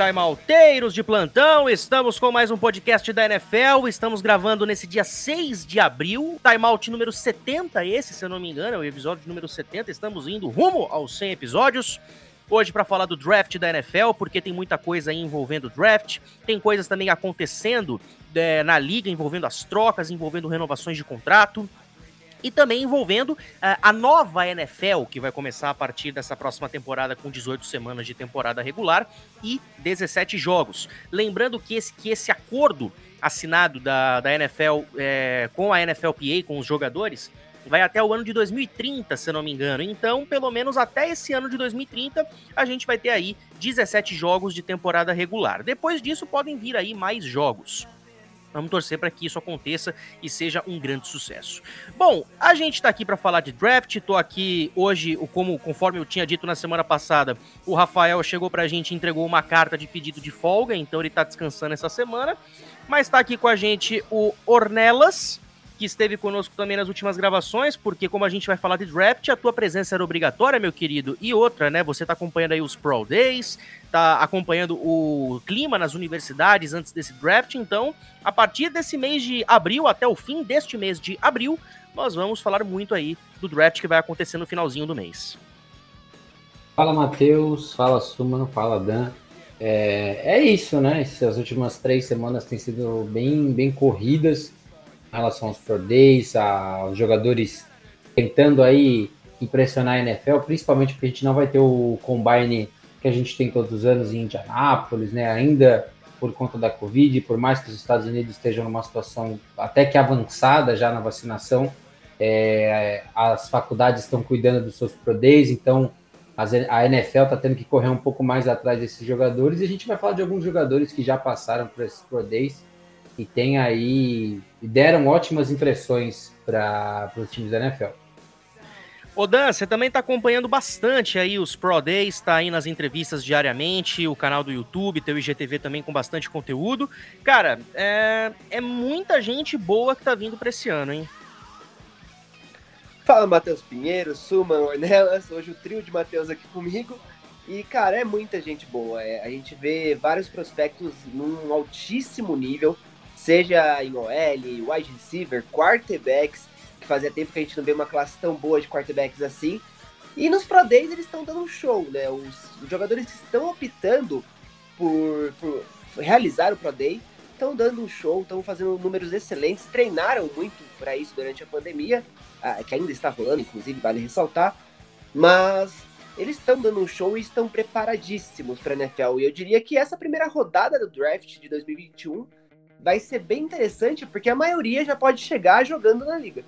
Timeouteiros de plantão, estamos com mais um podcast da NFL, estamos gravando nesse dia 6 de abril, timeout número 70 esse, se eu não me engano, é o episódio número 70, estamos indo rumo aos 100 episódios, hoje para falar do draft da NFL, porque tem muita coisa aí envolvendo o draft, tem coisas também acontecendo é, na liga, envolvendo as trocas, envolvendo renovações de contrato, e também envolvendo uh, a nova NFL, que vai começar a partir dessa próxima temporada com 18 semanas de temporada regular e 17 jogos. Lembrando que esse, que esse acordo assinado da, da NFL é, com a NFLPA, com os jogadores, vai até o ano de 2030, se não me engano. Então, pelo menos até esse ano de 2030, a gente vai ter aí 17 jogos de temporada regular. Depois disso, podem vir aí mais jogos. Vamos torcer para que isso aconteça e seja um grande sucesso. Bom, a gente está aqui para falar de draft. Estou aqui hoje, como conforme eu tinha dito na semana passada, o Rafael chegou para a gente e entregou uma carta de pedido de folga, então ele está descansando essa semana. Mas está aqui com a gente o Ornelas, que esteve conosco também nas últimas gravações, porque como a gente vai falar de draft, a tua presença era obrigatória, meu querido. E outra, né? Você tá acompanhando aí os Pro Days, tá acompanhando o clima nas universidades antes desse draft, então, a partir desse mês de abril até o fim deste mês de abril, nós vamos falar muito aí do draft que vai acontecer no finalzinho do mês. Fala, Matheus. Fala, Suman. Fala, Dan. É, é isso, né? Essas últimas três semanas têm sido bem, bem corridas relação aos Pro Days, aos jogadores tentando aí impressionar a NFL, principalmente porque a gente não vai ter o Combine que a gente tem todos os anos em Indianápolis, né? Ainda por conta da Covid, por mais que os Estados Unidos estejam numa situação até que avançada já na vacinação, é, as faculdades estão cuidando dos seus Pro Days, então a NFL está tendo que correr um pouco mais atrás desses jogadores e a gente vai falar de alguns jogadores que já passaram por esses Pro Days e tem aí deram ótimas impressões para os times da NFL. Ô Dan, você também está acompanhando bastante aí os Pro Days, está aí nas entrevistas diariamente, o canal do YouTube, teu IGTV também com bastante conteúdo. Cara, é, é muita gente boa que tá vindo para esse ano, hein? Fala, Matheus Pinheiro, Suman, Ornelas, hoje o trio de Matheus aqui comigo. E, cara, é muita gente boa. É, a gente vê vários prospectos num altíssimo nível seja em OL, wide receiver, quarterbacks, que fazia tempo que a gente não vê uma classe tão boa de quarterbacks assim. E nos Pro Days eles estão dando um show, né? Os, jogadores que estão optando por, por, realizar o Pro Day estão dando um show, estão fazendo números excelentes, treinaram muito para isso durante a pandemia, ah, que ainda está rolando, inclusive, vale ressaltar. Mas eles estão dando um show e estão preparadíssimos para a NFL. E eu diria que essa primeira rodada do draft de 2021 vai ser bem interessante, porque a maioria já pode chegar jogando na liga.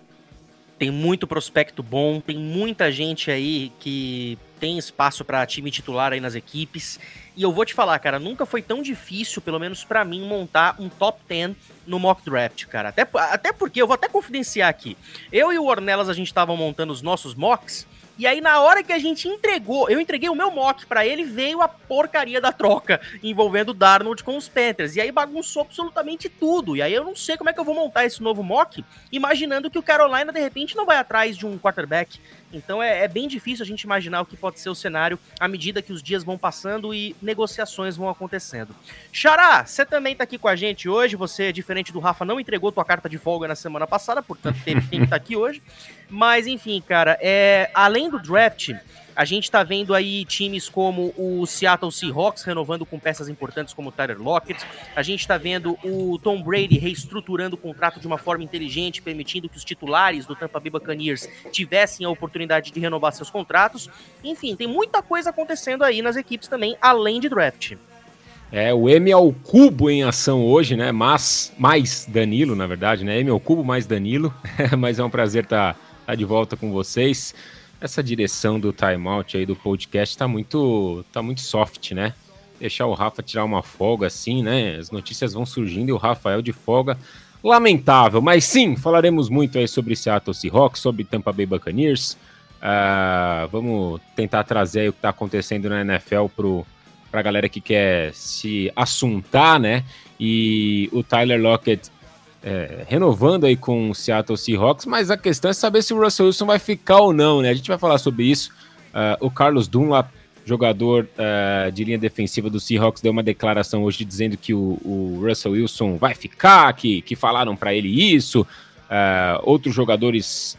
Tem muito prospecto bom, tem muita gente aí que tem espaço para time titular aí nas equipes. E eu vou te falar, cara, nunca foi tão difícil, pelo menos para mim, montar um top 10 no mock draft, cara. Até, até porque, eu vou até confidenciar aqui. Eu e o Ornelas, a gente tava montando os nossos mocks. E aí, na hora que a gente entregou, eu entreguei o meu mock para ele, veio a porcaria da troca envolvendo o Darnold com os Panthers. E aí bagunçou absolutamente tudo. E aí eu não sei como é que eu vou montar esse novo mock, imaginando que o Carolina, de repente, não vai atrás de um quarterback. Então é, é bem difícil a gente imaginar o que pode ser o cenário à medida que os dias vão passando e negociações vão acontecendo. Xará, você também tá aqui com a gente hoje. Você, diferente do Rafa, não entregou tua carta de folga na semana passada, portanto teve que estar tá aqui hoje. Mas enfim, cara, é, além do draft, a gente tá vendo aí times como o Seattle Seahawks renovando com peças importantes como o Tyler Lockett. A gente tá vendo o Tom Brady reestruturando o contrato de uma forma inteligente, permitindo que os titulares do Tampa Bay Buccaneers tivessem a oportunidade de renovar seus contratos. Enfim, tem muita coisa acontecendo aí nas equipes também, além de draft. É, o M ao cubo em ação hoje, né? Mas mais Danilo, na verdade, né? M ao cubo mais Danilo. Mas é um prazer estar. Tá tá de volta com vocês. Essa direção do timeout aí do podcast tá muito, tá muito soft, né? Deixar o Rafa tirar uma folga assim, né? As notícias vão surgindo e o Rafael de folga. Lamentável, mas sim, falaremos muito aí sobre Seattle Seahawks, sobre Tampa Bay Buccaneers. Uh, vamos tentar trazer o que está acontecendo na NFL para a galera que quer se assuntar, né? E o Tyler Lockett é, renovando aí com o Seattle Seahawks, mas a questão é saber se o Russell Wilson vai ficar ou não, né? A gente vai falar sobre isso. Uh, o Carlos Dunlap jogador uh, de linha defensiva do Seahawks, deu uma declaração hoje dizendo que o, o Russell Wilson vai ficar, que, que falaram para ele isso. Uh, outros jogadores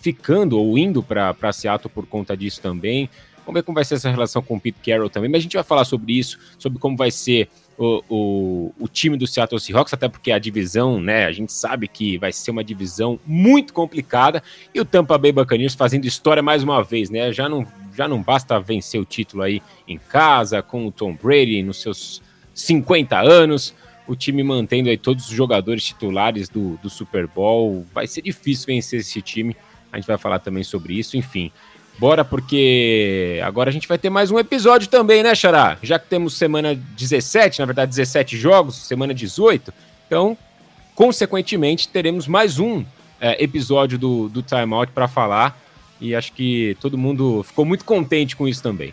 ficando ou indo para Seattle por conta disso também. Vamos ver como vai ser essa relação com o Pete Carroll também, mas a gente vai falar sobre isso, sobre como vai ser o, o, o, time do Seattle Seahawks, até porque a divisão, né, a gente sabe que vai ser uma divisão muito complicada, e o Tampa Bay Buccaneers fazendo história mais uma vez, né, já não, já não basta vencer o título aí em casa, com o Tom Brady nos seus 50 anos, o time mantendo aí todos os jogadores titulares do, do Super Bowl, vai ser difícil vencer esse time, a gente vai falar também sobre isso, enfim... Bora, porque agora a gente vai ter mais um episódio também, né, Xará? Já que temos semana 17, na verdade 17 jogos, semana 18. Então, consequentemente, teremos mais um é, episódio do, do Time Out para falar. E acho que todo mundo ficou muito contente com isso também.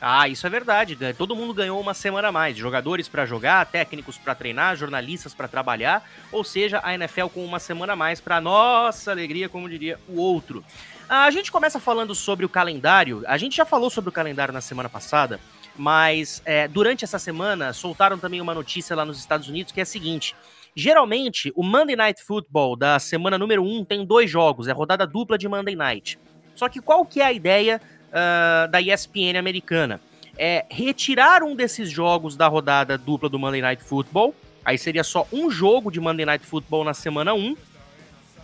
Ah, isso é verdade. Todo mundo ganhou uma semana a mais. Jogadores para jogar, técnicos para treinar, jornalistas para trabalhar. Ou seja, a NFL com uma semana a mais para nossa alegria, como diria o outro. A gente começa falando sobre o calendário. A gente já falou sobre o calendário na semana passada, mas é, durante essa semana soltaram também uma notícia lá nos Estados Unidos que é a seguinte. Geralmente, o Monday Night Football da semana número 1 tem dois jogos, é rodada dupla de Monday Night. Só que qual que é a ideia uh, da ESPN americana? É retirar um desses jogos da rodada dupla do Monday Night Football, aí seria só um jogo de Monday Night Football na semana 1,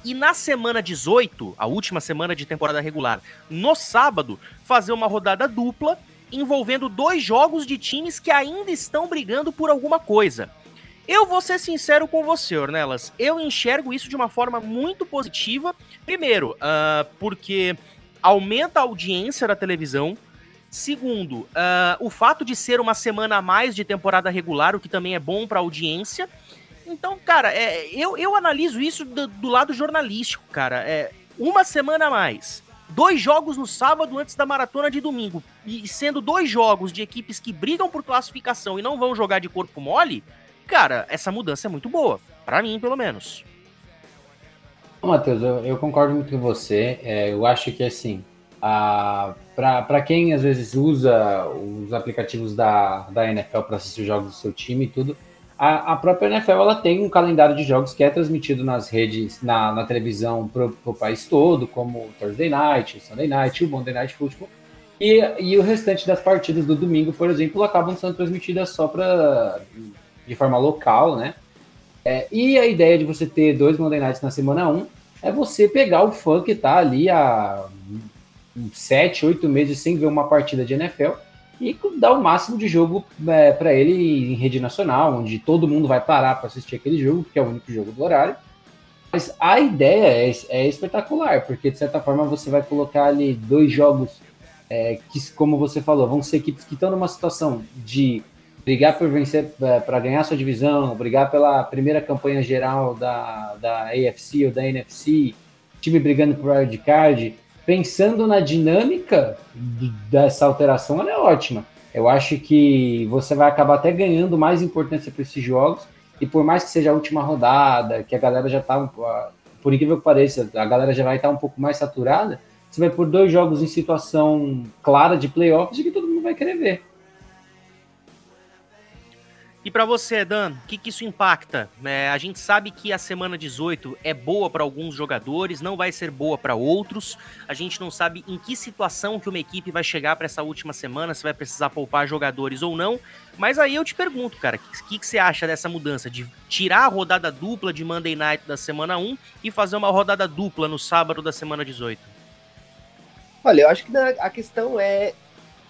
e na semana 18, a última semana de temporada regular, no sábado, fazer uma rodada dupla envolvendo dois jogos de times que ainda estão brigando por alguma coisa. Eu vou ser sincero com você, Ornelas. Eu enxergo isso de uma forma muito positiva. Primeiro, uh, porque aumenta a audiência da televisão. Segundo, uh, o fato de ser uma semana a mais de temporada regular, o que também é bom para a audiência. Então, cara, é, eu, eu analiso isso do, do, lado jornalístico, cara. É uma semana a mais. Dois jogos no sábado antes da maratona de domingo. E sendo dois jogos de equipes que brigam por classificação e não vão jogar de corpo mole, cara, essa mudança é muito boa. para mim, pelo menos. Matheus, eu, eu, concordo muito com você. É, eu acho que assim, para quem às vezes usa os aplicativos da, da NFL para assistir os jogos do seu time e tudo, a, a, própria NFL ela tem um calendário de jogos que é transmitido nas redes, na, na televisão para o país todo, como Thursday Night, Sunday Night, o Monday Night Football. E, e o restante das partidas do domingo, por exemplo, acabam sendo transmitidas só para de forma local, né? É, e a ideia de você ter dois Monday Nights na semana 1 é você pegar o fã que está ali há sete, oito meses sem ver uma partida de NFL e dar o máximo de jogo é, para ele em rede nacional, onde todo mundo vai parar para assistir aquele jogo, que é o único jogo do horário. Mas a ideia é, é espetacular, porque de certa forma você vai colocar ali dois jogos é, que, como você falou, vão ser equipes que estão numa situação de brigar por vencer, é, para ganhar sua divisão, brigar pela primeira campanha geral da, da AFC ou da NFC, time brigando por wildcard pensando na dinâmica dessa alteração, ela é ótima. Eu acho que você vai acabar até ganhando mais importância para esses jogos. E por mais que seja a última rodada, que a galera já está, por incrível que pareça, a galera já vai estar tá um pouco mais saturada, você vai por dois jogos em situação clara de playoffs e que todo mundo vai querer ver. E para você, Dan, o que, que, isso impacta? É, a gente sabe que a semana 18 é boa para alguns jogadores, não vai ser boa para outros. A gente não sabe em que situação que uma equipe vai chegar para essa última semana, se vai precisar poupar jogadores ou não. Mas aí eu te pergunto, cara, o que, que, você acha dessa mudança de tirar a rodada dupla de Monday Night da semana 1 e fazer uma rodada dupla no sábado da semana 18? Olha, eu acho que a questão é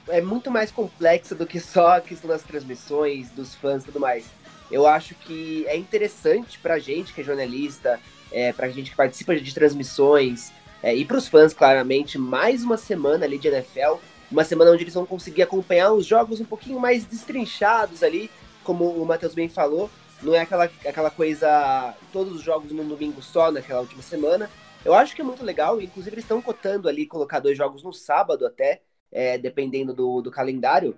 é muito mais complexa do que só a questão das transmissões, dos fãs e tudo mais. Eu acho que é interessante pra gente que é jornalista, é, pra gente que participa de transmissões, é, e pros fãs, claramente, mais uma semana ali de NFL, uma semana onde eles vão conseguir acompanhar os jogos um pouquinho mais destrinchados ali, como o Matheus bem falou, não é aquela, aquela coisa, todos os jogos num domingo só, naquela última semana. Eu acho que é muito legal, inclusive eles estão cotando ali colocar dois jogos no sábado até, é, dependendo do, do calendário.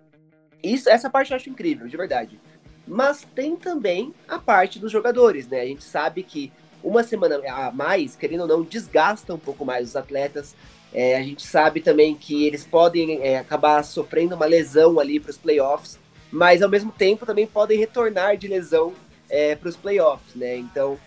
Isso, essa parte eu acho incrível, de verdade. Mas tem também a parte dos jogadores, né? A gente sabe que uma semana a mais, querendo ou não, desgasta um pouco mais os atletas. É, a gente sabe também que eles podem é, acabar sofrendo uma lesão ali para os playoffs, mas ao mesmo tempo também podem retornar de lesão é, para os playoffs, né? Então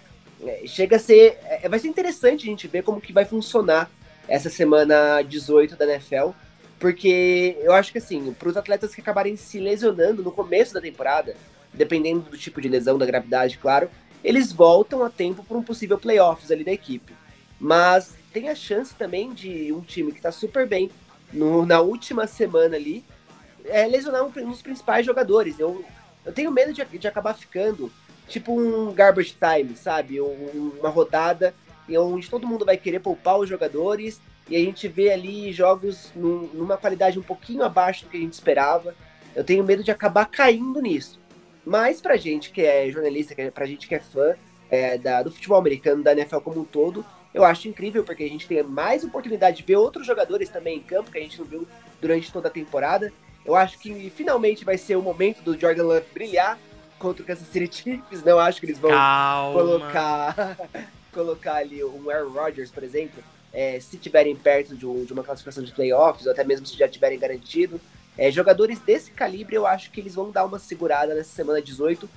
é, chega a ser, é, vai ser interessante a gente ver como que vai funcionar essa semana 18 da NFL, porque eu acho que assim, para os atletas que acabarem se lesionando no começo da temporada, dependendo do tipo de lesão, da gravidade, claro, eles voltam a tempo para um possível playoffs ali da equipe. Mas tem a chance também de um time que está super bem no, na última semana ali é, lesionar um, um dos principais jogadores. Eu, eu tenho medo de, de acabar ficando tipo um garbage time, sabe? Um, uma rodada onde todo mundo vai querer poupar os jogadores e a gente vê ali jogos num, numa qualidade um pouquinho abaixo do que a gente esperava. Eu tenho medo de acabar caindo nisso. Mas pra gente que é jornalista, pra gente que é fã é, da, do futebol americano, da NFL como um todo, eu acho incrível, porque a gente tem mais oportunidade de ver outros jogadores também em campo, que a gente não viu durante toda a temporada. Eu acho que finalmente vai ser o momento do Jordan Love brilhar contra o Kansas City Chiefs. Não acho que eles vão Calma. colocar colocar ali um Aaron Rodgers, por exemplo, é, se tiverem perto de, um, de, uma classificação de playoffs, ou até mesmo se já tiverem garantido. É, jogadores desse calibre, eu acho que eles vão dar uma segurada nessa semana 18,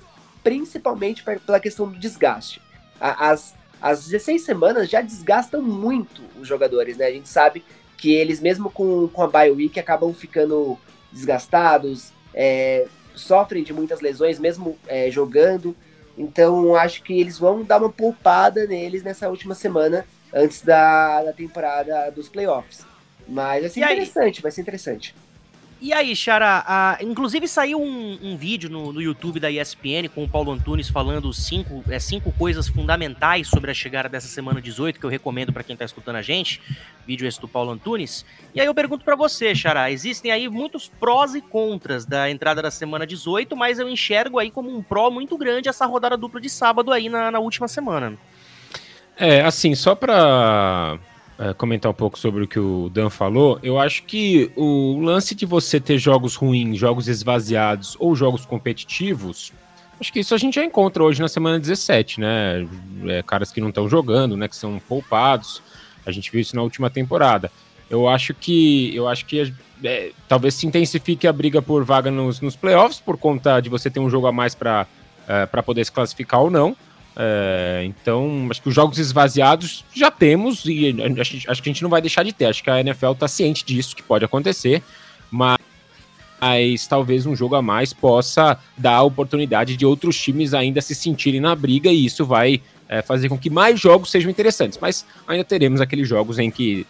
principalmente pela questão do desgaste. As, as 16 semanas já desgastam muito os jogadores, né? A gente sabe que eles, mesmo com, com a bye week, acabam ficando desgastados, é, sofrem de muitas lesões, mesmo é, jogando. Então, acho que eles vão dar uma poupada neles nessa última semana, antes da, da temporada dos playoffs. Mas vai ser e interessante, aí? vai ser interessante. E aí, Xara, a, inclusive saiu um, um vídeo no, no, YouTube da ESPN com o Paulo Antunes falando cinco, é, cinco coisas fundamentais sobre a chegada dessa semana 18, que eu recomendo para quem tá escutando a gente. Vídeo esse do Paulo Antunes. E aí eu pergunto para você, Xara, existem aí muitos prós e contras da entrada da semana 18, mas eu enxergo aí como um pró muito grande essa rodada dupla de sábado aí na, na última semana. É, assim, só para é, comentar um pouco sobre o que o Dan falou, eu acho que o lance de você ter jogos ruins, jogos esvaziados ou jogos competitivos, acho que isso a gente já encontra hoje na semana 17, né? É, caras que não estão jogando, né? Que são poupados. A gente viu isso na última temporada. Eu acho que eu acho que é, talvez se intensifique a briga por vaga nos, nos playoffs por conta de você ter um jogo a mais para é, poder se classificar ou não. É, então, acho que os jogos esvaziados já temos e acho, acho, que a gente não vai deixar de ter. Acho que a NFL está ciente disso, que pode acontecer, mas, mas, talvez um jogo a mais possa dar a oportunidade de outros times ainda se sentirem na briga e isso vai é, fazer com que mais jogos sejam interessantes. Mas ainda teremos aqueles jogos em que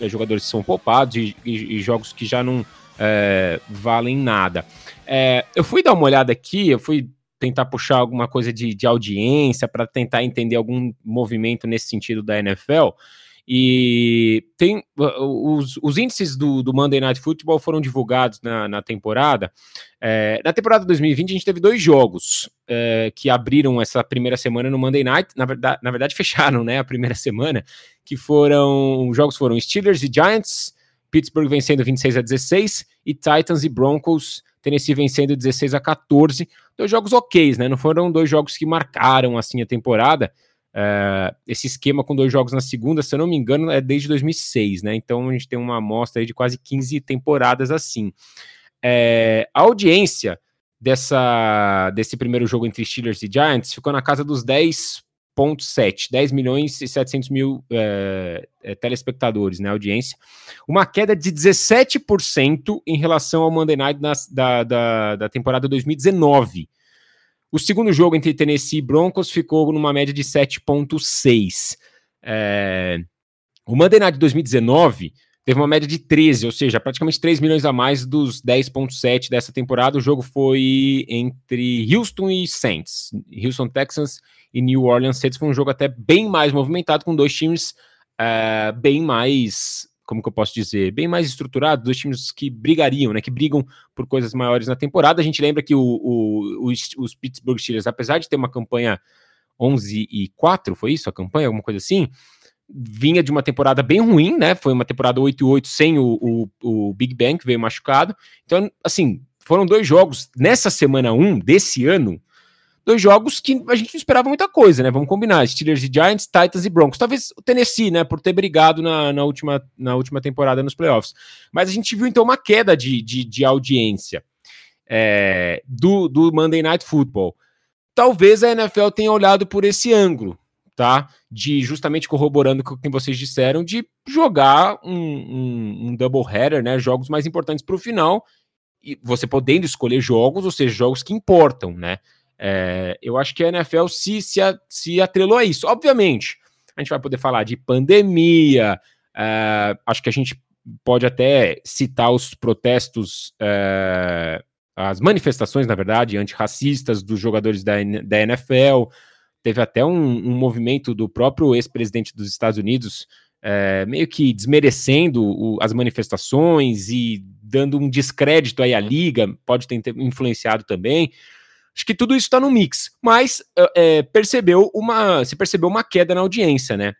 é, jogadores são poupados e, e, e, jogos que já não é, valem nada. É, eu fui dar uma olhada aqui, eu fui tentar puxar alguma coisa de, de audiência, para tentar entender algum movimento nesse sentido da NFL. E tem os, os índices do, do, Monday Night Football foram divulgados na, na temporada. É, na temporada 2020, a gente teve dois jogos é, que abriram essa primeira semana no Monday Night. Na verdade, na verdade, fecharam né, a primeira semana, que foram. Os jogos foram Steelers e Giants, Pittsburgh vencendo 26 a 16, e Titans e Broncos Tennessee vencendo 16 a 14. Dois jogos ok, né? Não foram dois jogos que marcaram assim a temporada. Uh, esse esquema com dois jogos na segunda, se eu não me engano, é desde 2006, né? Então a gente tem uma amostra de quase 15 temporadas assim. É, a audiência dessa, desse primeiro jogo entre Steelers e Giants ficou na casa dos 10 1,7, 10 milhões e 700 mil é, é, telespectadores, né, audiência. Uma queda de 17% em relação ao Monday Night nas, da, da, da, temporada 2019. O segundo jogo entre Tennessee e Broncos ficou numa média de 7,6. É, o Monday Night de 2019 teve uma média de 13, ou seja, praticamente 3 milhões a mais dos 10,7 dessa temporada. O jogo foi entre Houston e Saints, Houston Texans e New Orleans Saints. Foi um jogo até bem mais movimentado, com dois times uh, bem mais, como que eu posso dizer, bem mais estruturados, dois times que brigariam, né, que brigam por coisas maiores na temporada. A gente lembra que o, o, os, os Pittsburgh Steelers, apesar de ter uma campanha 11 e 4, foi isso a campanha, alguma coisa assim? Vinha de uma temporada bem ruim, né? Foi uma temporada 8-8 sem o, o, o, Big Bang, que veio machucado. Então, assim, foram dois jogos nessa semana 1 desse ano, dois jogos que a gente não esperava muita coisa, né? Vamos combinar: Steelers e Giants, Titans e Broncos. Talvez o Tennessee, né? Por ter brigado na, na, última, na última temporada nos playoffs. Mas a gente viu então uma queda de, de, de audiência é, do, do Monday Night Football. Talvez a NFL tenha olhado por esse ângulo, tá? De justamente corroborando com o que vocês disseram, de jogar um, um, um double header, né? Jogos mais importantes para o final. E você podendo escolher jogos, ou seja, jogos que importam, né? É, eu acho que a NFL se, se, se atrelou a isso. Obviamente, a gente vai poder falar de pandemia, é, acho que a gente pode até citar os protestos, é, as manifestações, na verdade, antirracistas dos jogadores da, da NFL. Teve até um, um movimento do próprio ex-presidente dos Estados Unidos, é, meio que desmerecendo o, as manifestações e dando um descrédito aí à liga, pode ter influenciado também. Acho que tudo isso está no mix, mas é, percebeu uma, se percebeu uma queda na audiência, né?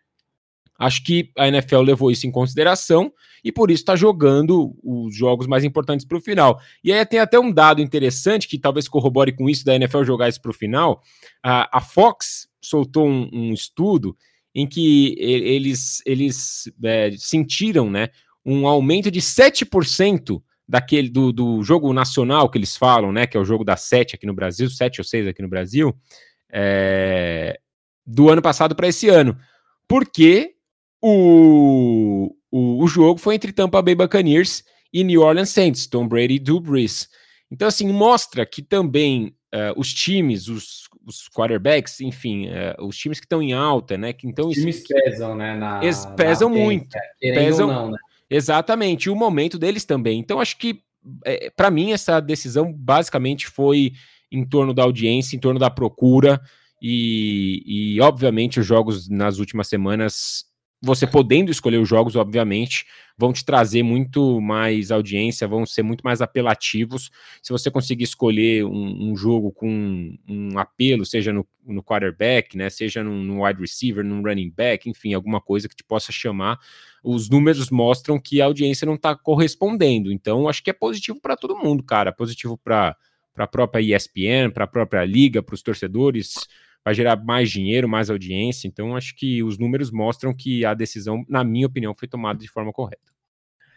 Acho que a NFL levou isso em consideração e por isso está jogando os jogos mais importantes para o final. E aí tem até um dado interessante que talvez corrobore com isso da NFL jogar isso para o final. A, a, Fox soltou um, um, estudo em que eles, eles é, sentiram né, um aumento de 7% daquele do, do jogo nacional que eles falam, né? Que é o jogo da 7 aqui no Brasil, 7 ou 6 aqui no Brasil, é, do ano passado para esse ano. Porque o, o, o, jogo foi entre Tampa Bay Buccaneers e New Orleans Saints, Tom Brady e Drew Brees. Então, assim, mostra que também uh, os times, os, os quarterbacks, enfim, uh, os times que estão em alta, né? Que então, os times pesam, né? Na, pesam na muito. Pesam, não, né? Exatamente, e o momento deles também. Então, acho que, é, para mim, essa decisão basicamente foi em torno da audiência, em torno da procura, e, e obviamente os jogos nas últimas semanas você podendo escolher os jogos, obviamente, vão te trazer muito mais audiência, vão ser muito mais apelativos. Se você conseguir escolher um, um jogo com um apelo, seja no, no quarterback, né, seja no, wide receiver, no running back, enfim, alguma coisa que te possa chamar, os números mostram que a audiência não está correspondendo. Então, acho que é positivo para todo mundo, cara. Positivo para a própria ESPN, para a própria liga, para os torcedores vai gerar mais dinheiro, mais audiência. Então, acho que os números mostram que a decisão, na minha opinião, foi tomada de forma correta.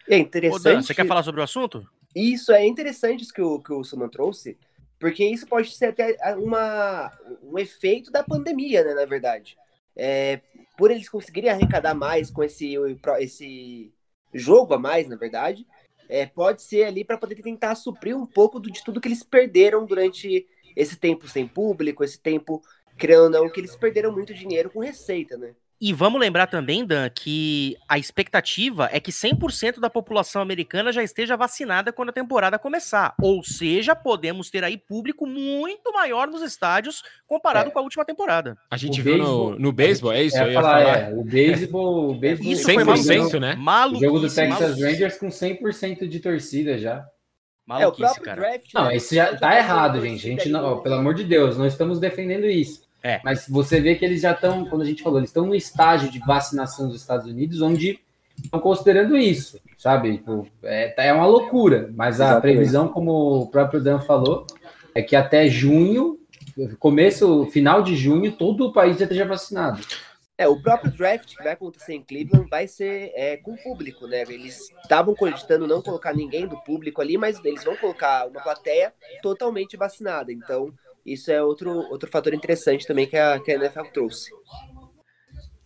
É interessante. Ô Dan, você quer falar sobre o assunto? Isso é interessante isso que o, que o Suman trouxe, porque isso pode ser até uma, um efeito da pandemia, né, na verdade. É, por eles conseguirem arrecadar mais com esse, esse jogo a mais, na verdade, é, pode ser ali para poder tentar suprir um pouco de tudo que eles perderam durante esse tempo sem público, esse tempo Criando ou não, que eles perderam muito dinheiro com receita, né? E vamos lembrar também, Dan, que a expectativa é que 100% da população americana já esteja vacinada quando a temporada começar. Ou seja, podemos ter aí público muito maior nos estádios comparado é. com a última temporada. A gente o viu beisebol, no, no beisebol, é isso? É, falar, falar. É, o beisebol, o beisebol isso 100%, né? Maluco. O jogo do Texas Rangers com 100% de torcida já. é, o próprio cara. draft. Não, né? isso já tá errado, gente. A gente não, pelo amor de Deus, não estamos defendendo isso. É. Mas você vê que eles já estão, quando a gente falou, eles estão no estágio de vacinação dos Estados Unidos, onde estão considerando isso, sabe? Tipo, é, tá, é uma loucura, mas Exatamente. a previsão, como o próprio Dan falou, é que até junho, começo, final de junho, todo o país já esteja vacinado. É, o próprio draft que vai acontecer em Cleveland vai ser é, com o público, né? Eles estavam cogitando não colocar ninguém do público ali, mas eles vão colocar uma plateia totalmente vacinada. Então, isso é outro, outro fator interessante também que a, que a NFL trouxe.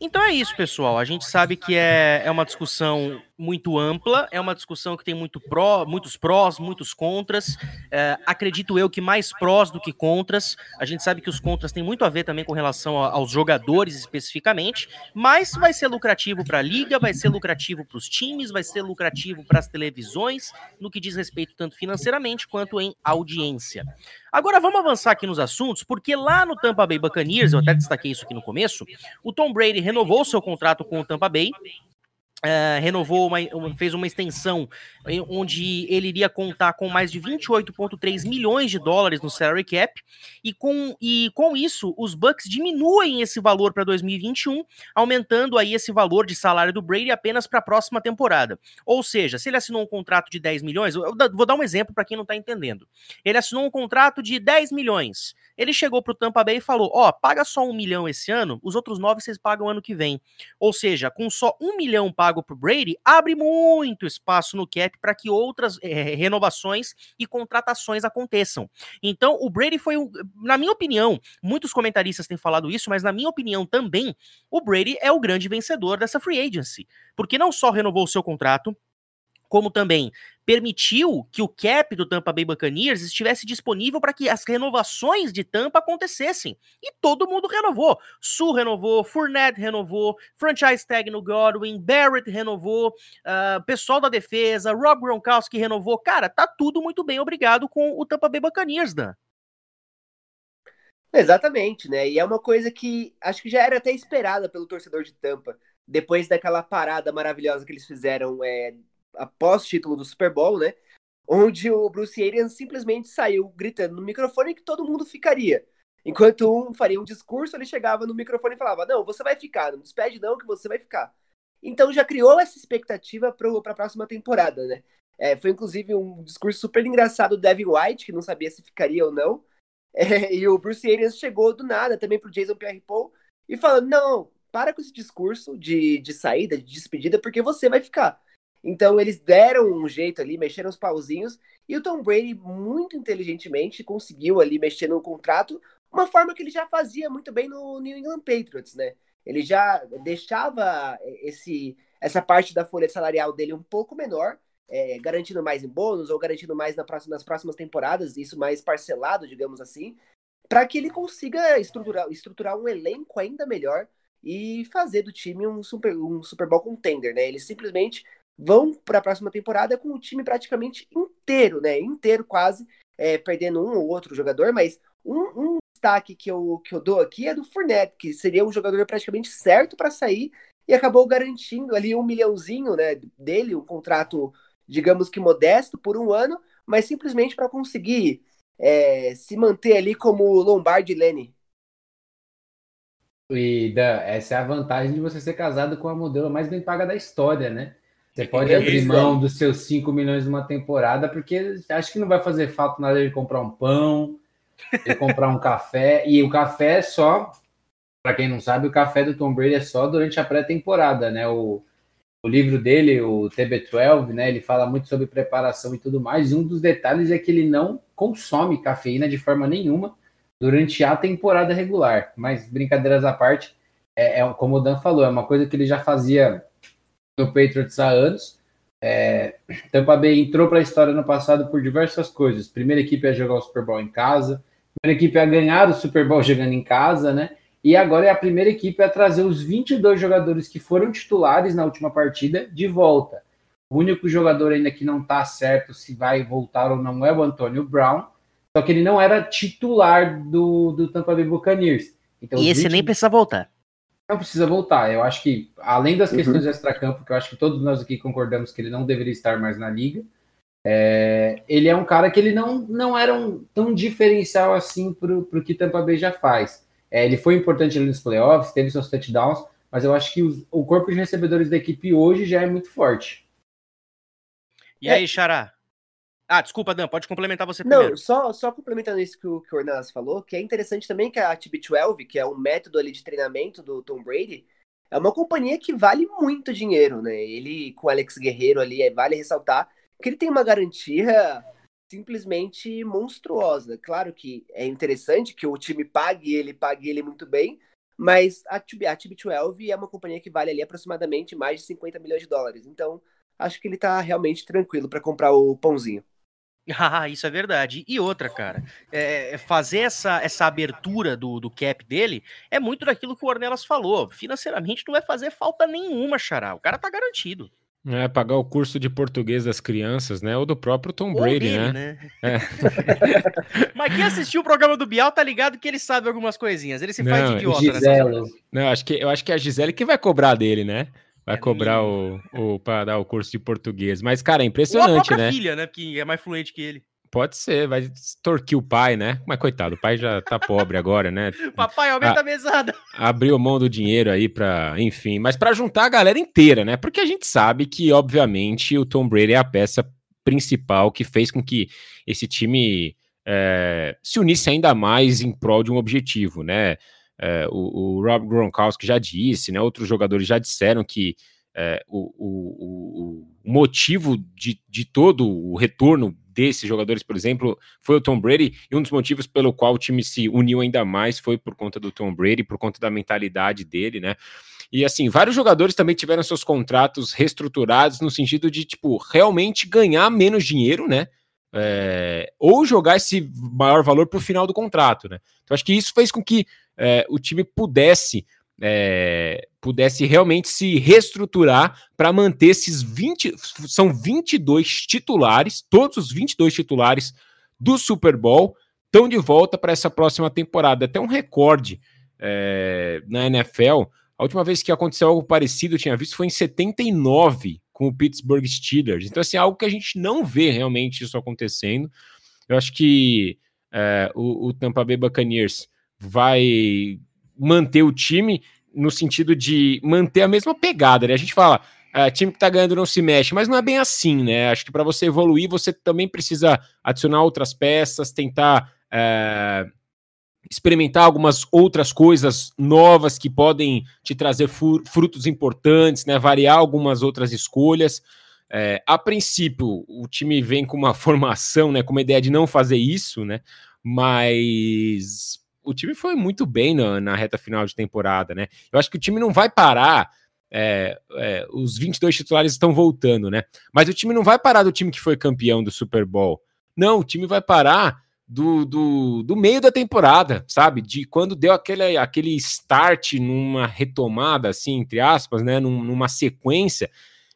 Então é isso, pessoal. A gente sabe que é, é uma discussão muito ampla, é uma discussão que tem muito pró, muitos prós, muitos contras. É, acredito eu que mais prós do que contras. A gente sabe que os contras têm muito a ver também com relação aos jogadores especificamente, mas vai ser lucrativo para a liga, vai ser lucrativo para os times, vai ser lucrativo para as televisões, no que diz respeito tanto financeiramente quanto em audiência. Agora vamos avançar aqui nos assuntos, porque lá no Tampa Bay Buccaneers, eu até destaquei isso aqui no começo, o Tom Brady renovou seu contrato com o Tampa Bay Uh, renovou, uma, fez uma extensão onde ele iria contar com mais de 28,3 milhões de dólares no salary cap, e com, e com isso os Bucks diminuem esse valor para 2021, aumentando aí esse valor de salário do Brady apenas para a próxima temporada. Ou seja, se ele assinou um contrato de 10 milhões, eu vou dar um exemplo para quem não está entendendo. Ele assinou um contrato de 10 milhões. Ele chegou para o Tampa Bay e falou: Ó, oh, paga só um milhão esse ano, os outros nove vocês pagam ano que vem. Ou seja, com só um milhão pago para o Brady, abre muito espaço no cap para que outras é, renovações e contratações aconteçam. Então, o Brady foi, na minha opinião, muitos comentaristas têm falado isso, mas na minha opinião também, o Brady é o grande vencedor dessa free agency. Porque não só renovou o seu contrato, como também permitiu que o cap do Tampa Bay Buccaneers estivesse disponível para que as renovações de Tampa acontecessem. E todo mundo renovou. Su renovou, Fournette renovou, franchise tag no Godwin, Barrett renovou, uh, pessoal da defesa, Rob Gronkowski renovou. Cara, tá tudo muito bem, obrigado com o Tampa Bay Buccaneers, Dan. Exatamente, né? E é uma coisa que acho que já era até esperada pelo torcedor de Tampa. Depois daquela parada maravilhosa que eles fizeram é, após título do Super Bowl, né? Onde o Bruce Arians simplesmente saiu gritando no microfone que todo mundo ficaria. Enquanto um faria um discurso, ele chegava no microfone e falava: Não, você vai ficar, não despede não, que você vai ficar. Então já criou essa expectativa para a próxima temporada, né? É, foi inclusive um discurso super engraçado do Devin White, que não sabia se ficaria ou não. É, e o Bruce Arians chegou do nada também pro Jason Pierre-Paul e falando: Não, para com esse discurso de, de saída, de despedida, porque você vai ficar. Então eles deram um jeito ali, mexeram os pauzinhos, e o Tom Brady, muito inteligentemente, conseguiu ali mexer no contrato, uma forma que ele já fazia muito bem no New England Patriots, né? Ele já deixava esse, essa parte da folha salarial dele um pouco menor, é, garantindo mais em bônus ou garantindo mais na próxima, nas próximas temporadas, isso mais parcelado, digamos assim, para que ele consiga estruturar, estruturar um elenco ainda melhor e fazer do time um Super, um Super Bowl contender, né? Ele simplesmente vão para a próxima temporada com o time praticamente inteiro, né? Inteiro quase, é, perdendo um ou outro jogador, mas um, um, destaque que eu, que eu dou aqui é do Fournette, que seria um jogador praticamente certo para sair e acabou garantindo ali um milhãozinho né, dele, um contrato, digamos que modesto, por um ano, mas simplesmente para conseguir é, se manter ali como Lombardi Lenny. E da, essa é a vantagem de você ser casado com a modelo mais bem paga da história, né? Você pode abrir mão dos seus 5 milhões numa temporada, porque acho que não vai fazer falta nada de comprar um pão, de comprar um café. E o café é só, para quem não sabe, o café do Tom Brady é só durante a pré-temporada, né? O, o livro dele, o TB12, né? Ele fala muito sobre preparação e tudo mais. E um dos detalhes é que ele não consome cafeína de forma nenhuma durante a temporada regular. Mas brincadeiras à parte, é, é como o Dan falou, é uma coisa que ele já fazia no Patriots há anos. É, Tampa Bay entrou para a história no passado por diversas coisas. Primeira equipe a jogar o Super Bowl em casa, primeira equipe a ganhar o Super Bowl jogando em casa, né? E agora é a primeira equipe a trazer os 22 jogadores que foram titulares na última partida de volta. O único jogador ainda que não está certo se vai voltar ou não é o Antônio Brown, só que ele não era titular do, do Tampa Bay Buccaneers. Então, e esse 20... nem precisa voltar não precisa voltar. Eu acho que, além das uhum. questões extra-campo, que eu acho que todos nós aqui concordamos que ele não deveria estar mais na liga, é, ele é um cara que ele não, não era um, tão diferencial assim para o que Tampa Bay já faz. É, ele foi importante ali nos playoffs, teve seus touchdowns, mas eu acho que os, o corpo de recebedores da equipe hoje já é muito forte. E aí, Xará? Ah, desculpa, Dan, pode complementar você primeiro. Não, só, só complementando isso que o, que o Ornelas falou, que é interessante também que a TB12, que é um método ali de treinamento do Tom Brady, é uma companhia que vale muito dinheiro, né? Ele, com o Alex Guerreiro ali, é, vale ressaltar que ele tem uma garantia simplesmente monstruosa. Claro que é interessante que o time pague ele, pague ele muito bem, mas a, TB, a TB12 é uma companhia que vale ali aproximadamente mais de 50 milhões de dólares. Então, acho que ele tá realmente tranquilo para comprar o pãozinho. Ah, isso é verdade. E outra, cara, é, é, fazer essa, essa abertura do, do cap dele é muito daquilo que o Ornelas falou. Financeiramente não vai fazer falta nenhuma, Xará. O cara tá garantido. É, pagar o curso de português das crianças, né? Ou do próprio Tom Brady, dele, né? né? É. Mas quem assistiu o programa do Bial tá ligado que ele sabe algumas coisinhas. Ele se não, faz de idiota Gisele. Não, acho que, eu acho que é a Gisele que vai cobrar dele, né? Vai é cobrar o, o para dar o curso de português. Mas, cara, é impressionante, Ou a né? filha, né? Que é mais fluente que ele. Pode ser, vai extorquir o pai, né? Mas coitado, o pai já tá pobre agora, né? Papai, aumenta a, a mesada. Abriu mão do dinheiro aí para, enfim, mas para juntar a galera inteira, né? Porque a gente sabe que, obviamente, o Tom Brady é a peça principal que fez com que esse time é, se unisse ainda mais em prol de um objetivo, né? É, o, o Rob Gronkowski já disse, né? Outros jogadores já disseram que é, o, o, o, motivo de, de todo o retorno desses jogadores, por exemplo, foi o Tom Brady, e um dos motivos pelo qual o time se uniu ainda mais foi por conta do Tom Brady, por conta da mentalidade dele, né? E assim, vários jogadores também tiveram seus contratos reestruturados no sentido de, tipo, realmente ganhar menos dinheiro, né? É, ou jogar esse maior valor para o final do contrato, né? Então acho que isso fez com que é, o time pudesse é, pudesse realmente se reestruturar para manter esses 20, são 22 titulares, todos os 22 titulares do Super Bowl estão de volta para essa próxima temporada. Até um recorde é, na NFL. A última vez que aconteceu algo parecido, eu tinha visto, foi em 79 com o Pittsburgh Steelers. Então, assim, é algo que a gente não vê realmente isso acontecendo. Eu acho que é, o, o Tampa Bay Buccaneers vai manter o time no sentido de manter a mesma pegada, né? A gente fala, é, time que tá ganhando não se mexe, mas não é bem assim, né? Acho que para você evoluir, você também precisa adicionar outras peças, tentar é, experimentar algumas outras coisas novas que podem te trazer frutos importantes, né? Variar algumas outras escolhas. É, a princípio, o time vem com uma formação, né? Com uma ideia de não fazer isso, né? Mas o time foi muito bem na, na, reta final de temporada, né? Eu acho que o time não vai parar. É, é, os 22 titulares estão voltando, né? Mas o time não vai parar do time que foi campeão do Super Bowl. Não, o time vai parar do, do, do meio da temporada, sabe? De quando deu aquele, aquele start numa retomada, assim, entre aspas, né? Num, numa sequência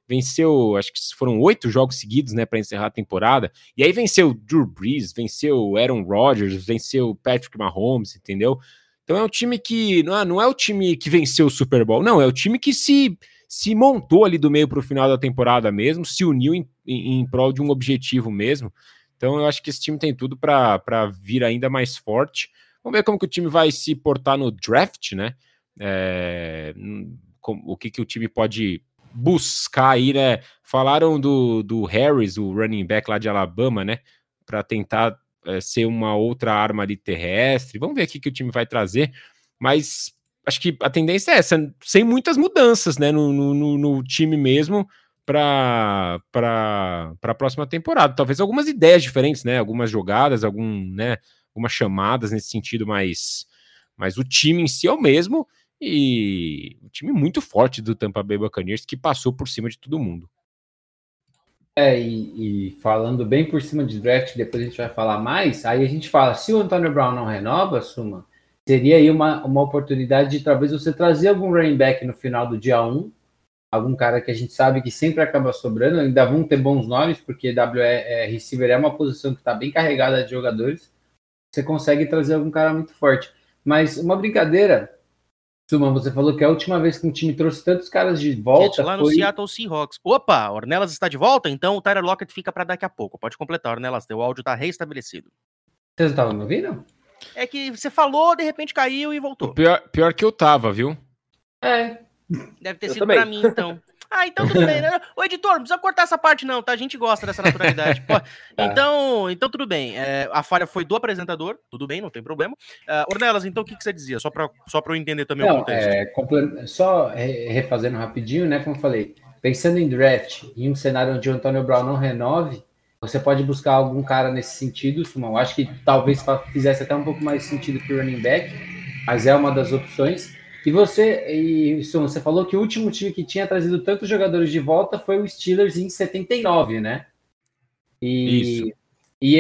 venceu, acho que foram oito jogos seguidos, né, para encerrar a temporada. E aí venceu Drew Brees, venceu Aaron Rodgers, venceu Patrick Mahomes, entendeu? Então é um time que não é, não é o time que venceu o Super Bowl, não, é o time que se se montou ali do meio para o final da temporada mesmo, se uniu em, em, em prol de um objetivo mesmo. Então eu acho que esse time tem tudo para vir ainda mais forte. Vamos ver como que o time vai se portar no draft, né? É, com, o que, que o time pode buscar aí, né? Falaram do, do Harris, o running back lá de Alabama, né? Para tentar é, ser uma outra arma ali terrestre. Vamos ver aqui que o time vai trazer, mas acho que a tendência é essa, sem muitas mudanças, né? No, no, no time mesmo para a próxima temporada. Talvez algumas ideias diferentes, né? Algumas jogadas, algum, né? algumas chamadas nesse sentido, mas, mas o time em si é o mesmo e um time muito forte do Tampa Bay Buccaneers que passou por cima de todo mundo. É, e, e, falando bem por cima de draft, depois a gente vai falar mais, aí a gente fala, se o Antônio Brown não renova, Suma, seria aí uma, uma oportunidade de talvez você trazer algum running back no final do dia 1, algum cara que a gente sabe que sempre acaba sobrando, ainda vão ter bons nomes, porque WE é, receiver é uma posição que está bem carregada de jogadores, você consegue trazer algum cara muito forte. Mas uma brincadeira, Suma, você falou que a última vez que um time trouxe tantos caras de volta. lá no Seattle Seahawks. Opa, Ornelas está de volta? Então o Tyler Lockett fica para daqui a pouco. Pode completar, Ornelas. O áudio está reestabelecido. Vocês estavam me ouvindo? É que você falou, de repente caiu e voltou. Pior, pior que eu tava, viu? É. Deve ter eu sido para mim, então. Ah, então tudo bem. Né? Ô, editor, não precisa cortar essa parte, não, tá? A gente gosta dessa naturalidade. Tá. então, então, tudo bem. É, a falha foi do apresentador, tudo bem, não tem problema. Uh, Ornelas, então o que, que você dizia? Só para só eu entender também não, o contexto. É, só refazendo rapidinho, né? Como eu falei, pensando em draft, em um cenário onde o Antônio Brown não renove, você pode buscar algum cara nesse sentido, Sumão. Acho que talvez fizesse até um pouco mais sentido que o running back, mas é uma das opções. E você, e, você falou que o último time que tinha trazido tantos jogadores de volta foi o Steelers em 79, né? E, Isso. E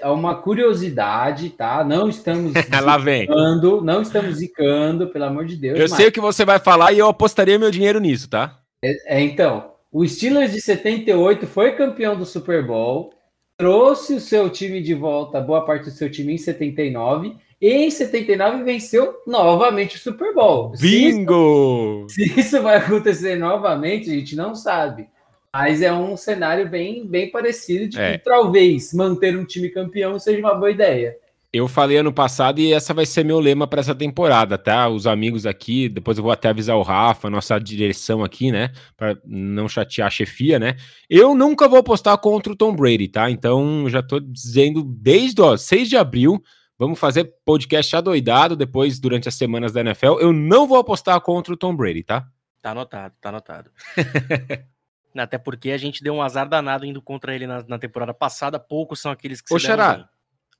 é uma curiosidade, tá? Não estamos Lá vem. Zicando, não estamos zicando, pelo amor de Deus. Eu mas... sei o que você vai falar e eu apostaria meu dinheiro nisso, tá? É, é, então, o Steelers de 78 foi campeão do Super Bowl, trouxe o seu time de volta, boa parte do seu time em 79, E em 79 venceu novamente o Super Bowl. Bingo! Se isso, se isso vai acontecer novamente, a gente não sabe. Mas é um cenário bem, bem parecido de é. que talvez manter um time campeão seja uma boa ideia. Eu falei ano passado e essa vai ser meu lema para essa temporada, tá? Os amigos aqui, depois eu vou até avisar o Rafa, nossa direção aqui, né? Para não chatear a chefia, né? Eu nunca vou apostar contra o Tom Brady, tá? Então já tô dizendo desde ó, 6 de abril, vamos fazer podcast adoidado depois durante as semanas da NFL. Eu não vou apostar contra o Tom Brady, tá? Tá anotado, tá anotado. Até porque a gente deu um azar danado indo contra ele na, na temporada passada. Poucos são aqueles que Ô, se Xará,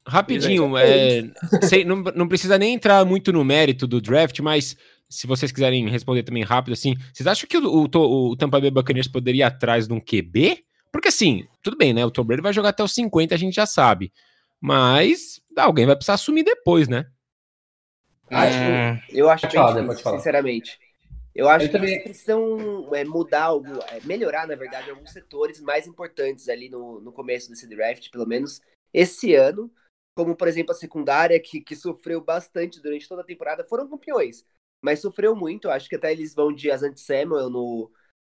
rapidinho, é, não, não precisa nem entrar muito no mérito do draft, mas se vocês quiserem responder também rápido, assim, vocês acham que o, o, o Tampa Bay Buccaneers poderia ir atrás de um QB? Porque assim, tudo bem, né? O Tom Brady vai jogar até os 50, a gente já sabe. Mas alguém vai precisar assumir depois, né? Acho, é... Eu acho que, sinceramente. Eu acho eu que também... eles precisam é, mudar algo, é, melhorar, na verdade, alguns setores mais importantes ali no, no começo desse draft, pelo menos esse ano, como por exemplo a secundária, que, que sofreu bastante durante toda a temporada, foram campeões, mas sofreu muito. Acho que até eles vão de Asante Samuel no,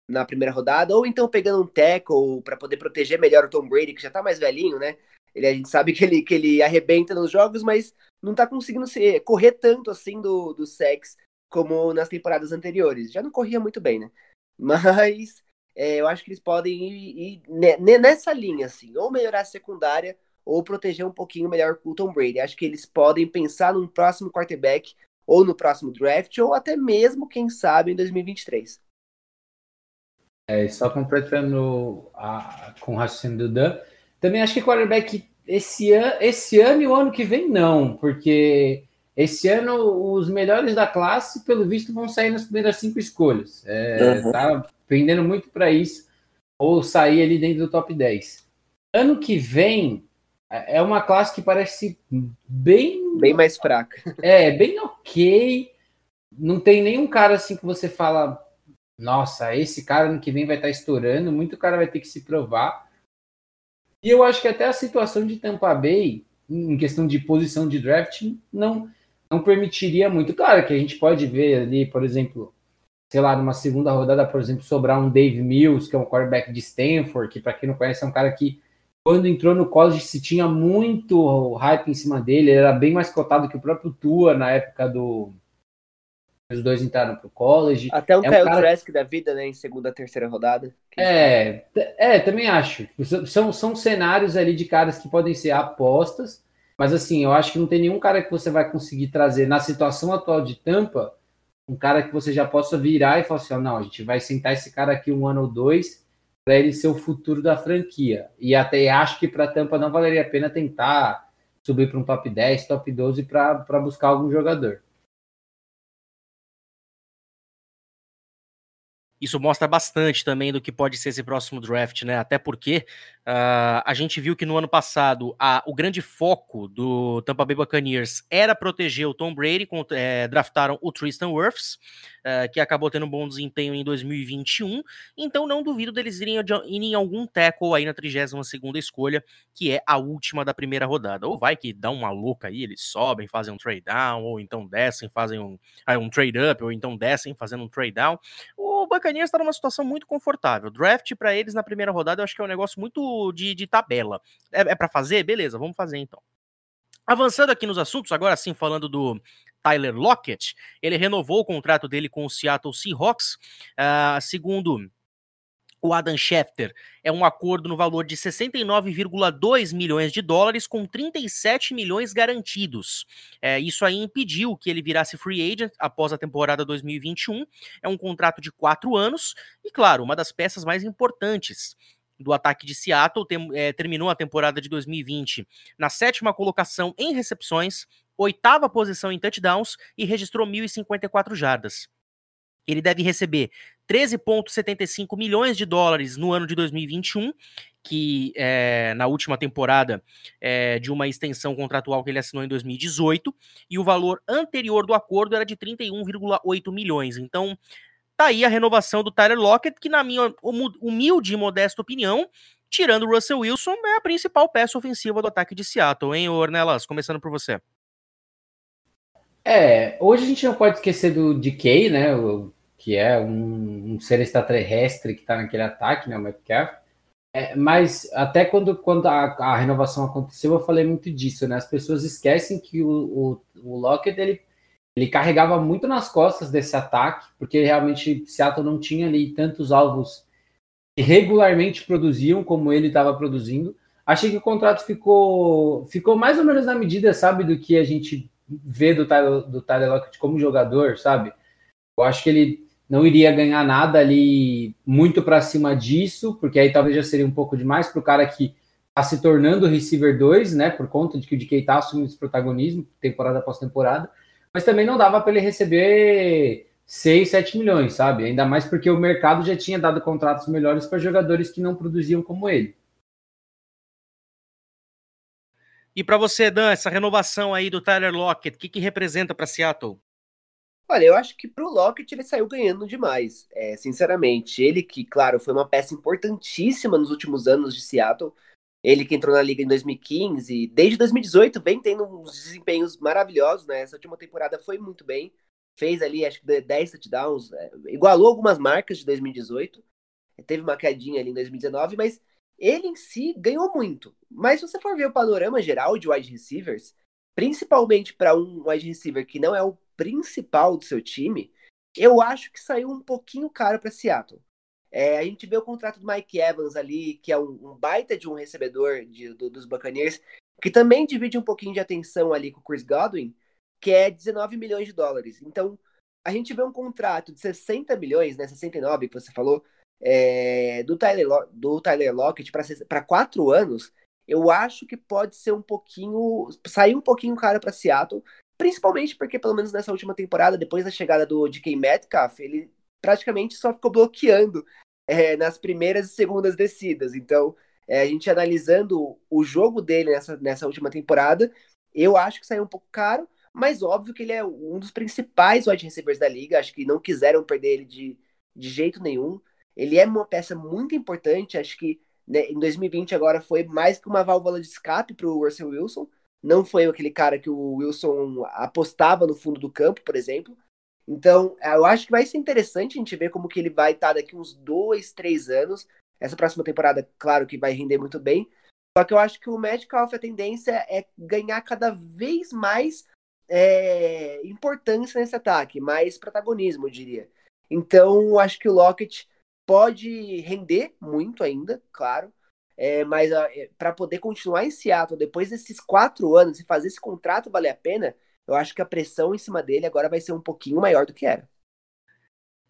na primeira rodada, ou então pegando um tackle para poder proteger melhor o Tom Brady, que já tá mais velhinho, né? Ele, a gente sabe que ele, que ele arrebenta nos jogos, mas não tá conseguindo se, correr tanto assim do, do sex como nas temporadas anteriores. Já não corria muito bem, né? Mas é, eu acho que eles podem ir, ir, nessa linha, assim, ou melhorar a secundária, ou proteger um pouquinho melhor o Tom Brady. Acho que eles podem pensar num próximo quarterback, ou no próximo draft, ou até mesmo, quem sabe, em 2023. É, só completando a, com o raciocínio do Dan, também acho que quarterback esse, an, esse ano e o ano que vem não, porque esse ano, os melhores da classe, pelo visto, vão sair nas primeiras cinco escolhas. É, uhum. Tá pendendo muito para isso, ou sair ali dentro do top 10. Ano que vem, é, é uma classe que parece bem. Bem mais fraca. É, bem ok. Não tem nenhum cara assim que você fala, nossa, esse cara ano que vem vai estar tá estourando, muito cara vai ter que se provar. E eu acho que até a situação de Tampa Bay, em questão de posição de draft, não não permitiria muito. Claro que a gente pode ver ali, por exemplo, sei lá, numa segunda rodada, por exemplo, sobrar um Dave Mills, que é um quarterback de Stanford, que para quem não conhece é um cara que quando entrou no college se tinha muito hype em cima dele, ele era bem mais cotado que o próprio Tua na época do os dois entraram pro college. Até um é Kyle cara... Trask da vida, né, em segunda, terceira rodada. É, é, também acho. São, são cenários ali de caras que podem ser apostas, mas assim, eu acho que não tem nenhum cara que você vai conseguir trazer na situação atual de Tampa, um cara que você já possa virar e falar assim: não, a gente vai sentar esse cara aqui um ano ou dois para ele ser o futuro da franquia. E até acho que para Tampa não valeria a pena tentar subir para um top 10, top 12 para buscar algum jogador. Isso mostra bastante também do que pode ser esse próximo draft, né? Até porque uh, a gente viu que no ano passado a, o grande foco do Tampa Bay Buccaneers era proteger o Tom Brady, com, é, draftaram o Tristan Wirfs, uh, que acabou tendo um bom desempenho em 2021. Então não duvido deles irem, irem em algum tackle aí na 32 segunda escolha, que é a última da primeira rodada. Ou vai que dá uma louca aí, eles sobem, fazem um trade down, ou então descem, fazem um, ah, um trade up, ou então descem fazendo um trade down. O Buccaneers está numa situação muito confortável. Draft para eles na primeira rodada eu acho que é um negócio muito de, de tabela. É, é para fazer? Beleza, vamos fazer então. Avançando aqui nos assuntos, agora sim falando do Tyler Lockett, ele renovou o contrato dele com o Seattle Seahawks. Uh, segundo o Adam Schefter é um acordo no valor de 69,2 milhões de dólares com 37 milhões garantidos. É, isso aí impediu que ele virasse free agent após a temporada 2021. É um contrato de quatro anos e, claro, uma das peças mais importantes do ataque de Seattle. Tem, é, terminou a temporada de 2020 na sétima colocação em recepções, oitava posição em touchdowns e registrou 1.054 jardas. Ele deve receber 13,75 milhões de dólares no ano de 2021, que é, na última temporada é, de uma extensão contratual que ele assinou em 2018, e o valor anterior do acordo era de 31,8 milhões. Então, tá aí a renovação do Tyler Lockett, que na minha humilde e modesta opinião, tirando o Russell Wilson, é a principal peça ofensiva do ataque de Seattle, hein, Ornelas? Começando por você. É, hoje a gente não pode esquecer do DK, né? Que é um, um ser extraterrestre que está naquele ataque, né? O Metcalf. É, mas até quando, quando a, a, renovação aconteceu, eu falei muito disso, né? As pessoas esquecem que o, o, o Lockett ele, ele carregava muito nas costas desse ataque, porque realmente Seattle não tinha ali tantos alvos que regularmente produziam como ele estava produzindo. Achei que o contrato ficou, ficou mais ou menos na medida, sabe, do que a gente vê do Tyler, do Tyler Lockett como jogador, sabe? Eu acho que ele não iria ganhar nada ali muito para cima disso, porque aí talvez já seria um pouco demais para o cara que está se tornando receiver 2, né, por conta de que o DK está assumindo esse protagonismo, temporada após temporada, mas também não dava para ele receber 6, 7 milhões, sabe? Ainda mais porque o mercado já tinha dado contratos melhores para jogadores que não produziam como ele. E para você, Dan, essa renovação aí do Tyler Lockett, o que, que representa para Seattle? Olha, eu acho que pro Lockett ele saiu ganhando demais, é, sinceramente. Ele que, claro, foi uma peça importantíssima nos últimos anos de Seattle. Ele que entrou na liga em 2015, desde 2018 vem tendo uns desempenhos maravilhosos, né? Essa última temporada foi muito bem. Fez ali, acho que 10 touchdowns, é, igualou algumas marcas de 2018. Teve uma quedinha ali em 2019, mas ele em si ganhou muito. Mas se você for ver o panorama geral de wide receivers, principalmente para um wide receiver que não é o principal do seu time, eu acho que saiu um pouquinho caro para Seattle. É, a gente vê o contrato do Mike Evans ali, que é um, um baita de um recebedor de, do, dos Buccaneers, que também divide um pouquinho de atenção ali com o Chris Godwin, que é 19 milhões de dólares. Então, a gente vê um contrato de 60 milhões, né, 69 que você falou, é, do, Tyler, do Tyler Lockett para quatro anos, eu acho que pode ser um pouquinho. sair um pouquinho caro para Seattle, Principalmente porque, pelo menos nessa última temporada, depois da chegada do DK Metcalf, ele praticamente só ficou bloqueando é, nas primeiras e segundas descidas. Então, é, a gente analisando o jogo dele nessa, nessa última temporada, eu acho que saiu um pouco caro, mas óbvio que ele é um dos principais wide receivers da liga. Acho que não quiseram perder ele de, de jeito nenhum. Ele é uma peça muito importante. Acho que né, em 2020 agora foi mais que uma válvula de escape para o Russell Wilson. Não foi aquele cara que o Wilson apostava no fundo do campo, por exemplo. Então, eu acho que vai ser interessante a gente ver como que ele vai estar daqui uns dois, três anos. Essa próxima temporada, claro que vai render muito bem. Só que eu acho que o Metcalf, a tendência é ganhar cada vez mais é, importância nesse ataque, mais protagonismo, eu diria. Então, eu acho que o Lockett pode render muito ainda, claro. É, mas é, para poder continuar em Seattle depois desses quatro anos e fazer esse contrato valer a pena, eu acho que a pressão em cima dele agora vai ser um pouquinho maior do que era.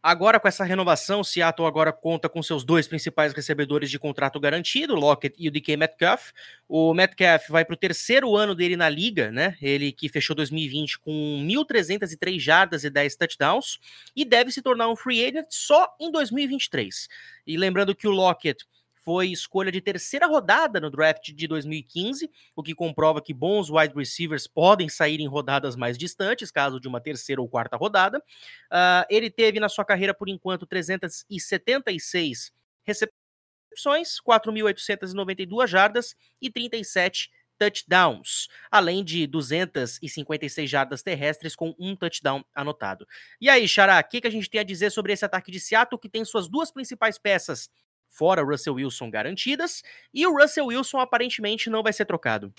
Agora, com essa renovação, o Seattle agora conta com seus dois principais recebedores de contrato garantido, o Lockett e o DK Metcalf. O Metcalf vai para o terceiro ano dele na liga, né? Ele que fechou 2020 com 1.303 jardas e 10 touchdowns e deve se tornar um free agent só em 2023. E lembrando que o Lockett foi escolha de terceira rodada no draft de 2015, o que comprova que bons wide receivers podem sair em rodadas mais distantes, caso de uma terceira ou quarta rodada. Uh, ele teve na sua carreira, por enquanto, 376 recepções, 4.892 jardas e 37 touchdowns, além de 256 jardas terrestres com um touchdown anotado. E aí, Xará, o que, que a gente tem a dizer sobre esse ataque de Seattle, que tem suas duas principais peças fora Russell Wilson garantidas, e o Russell Wilson aparentemente não vai ser trocado.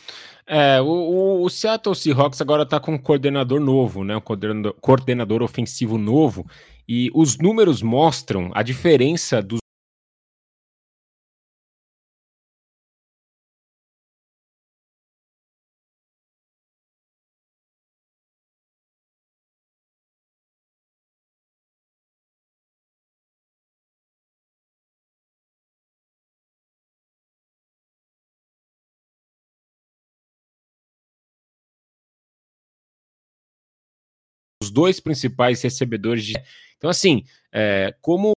É, o, o Seattle Seahawks agora está com um coordenador novo, né? Um coordenador, coordenador ofensivo novo, e os números mostram a diferença dos os dois principais recebedores de. Então, assim, é, como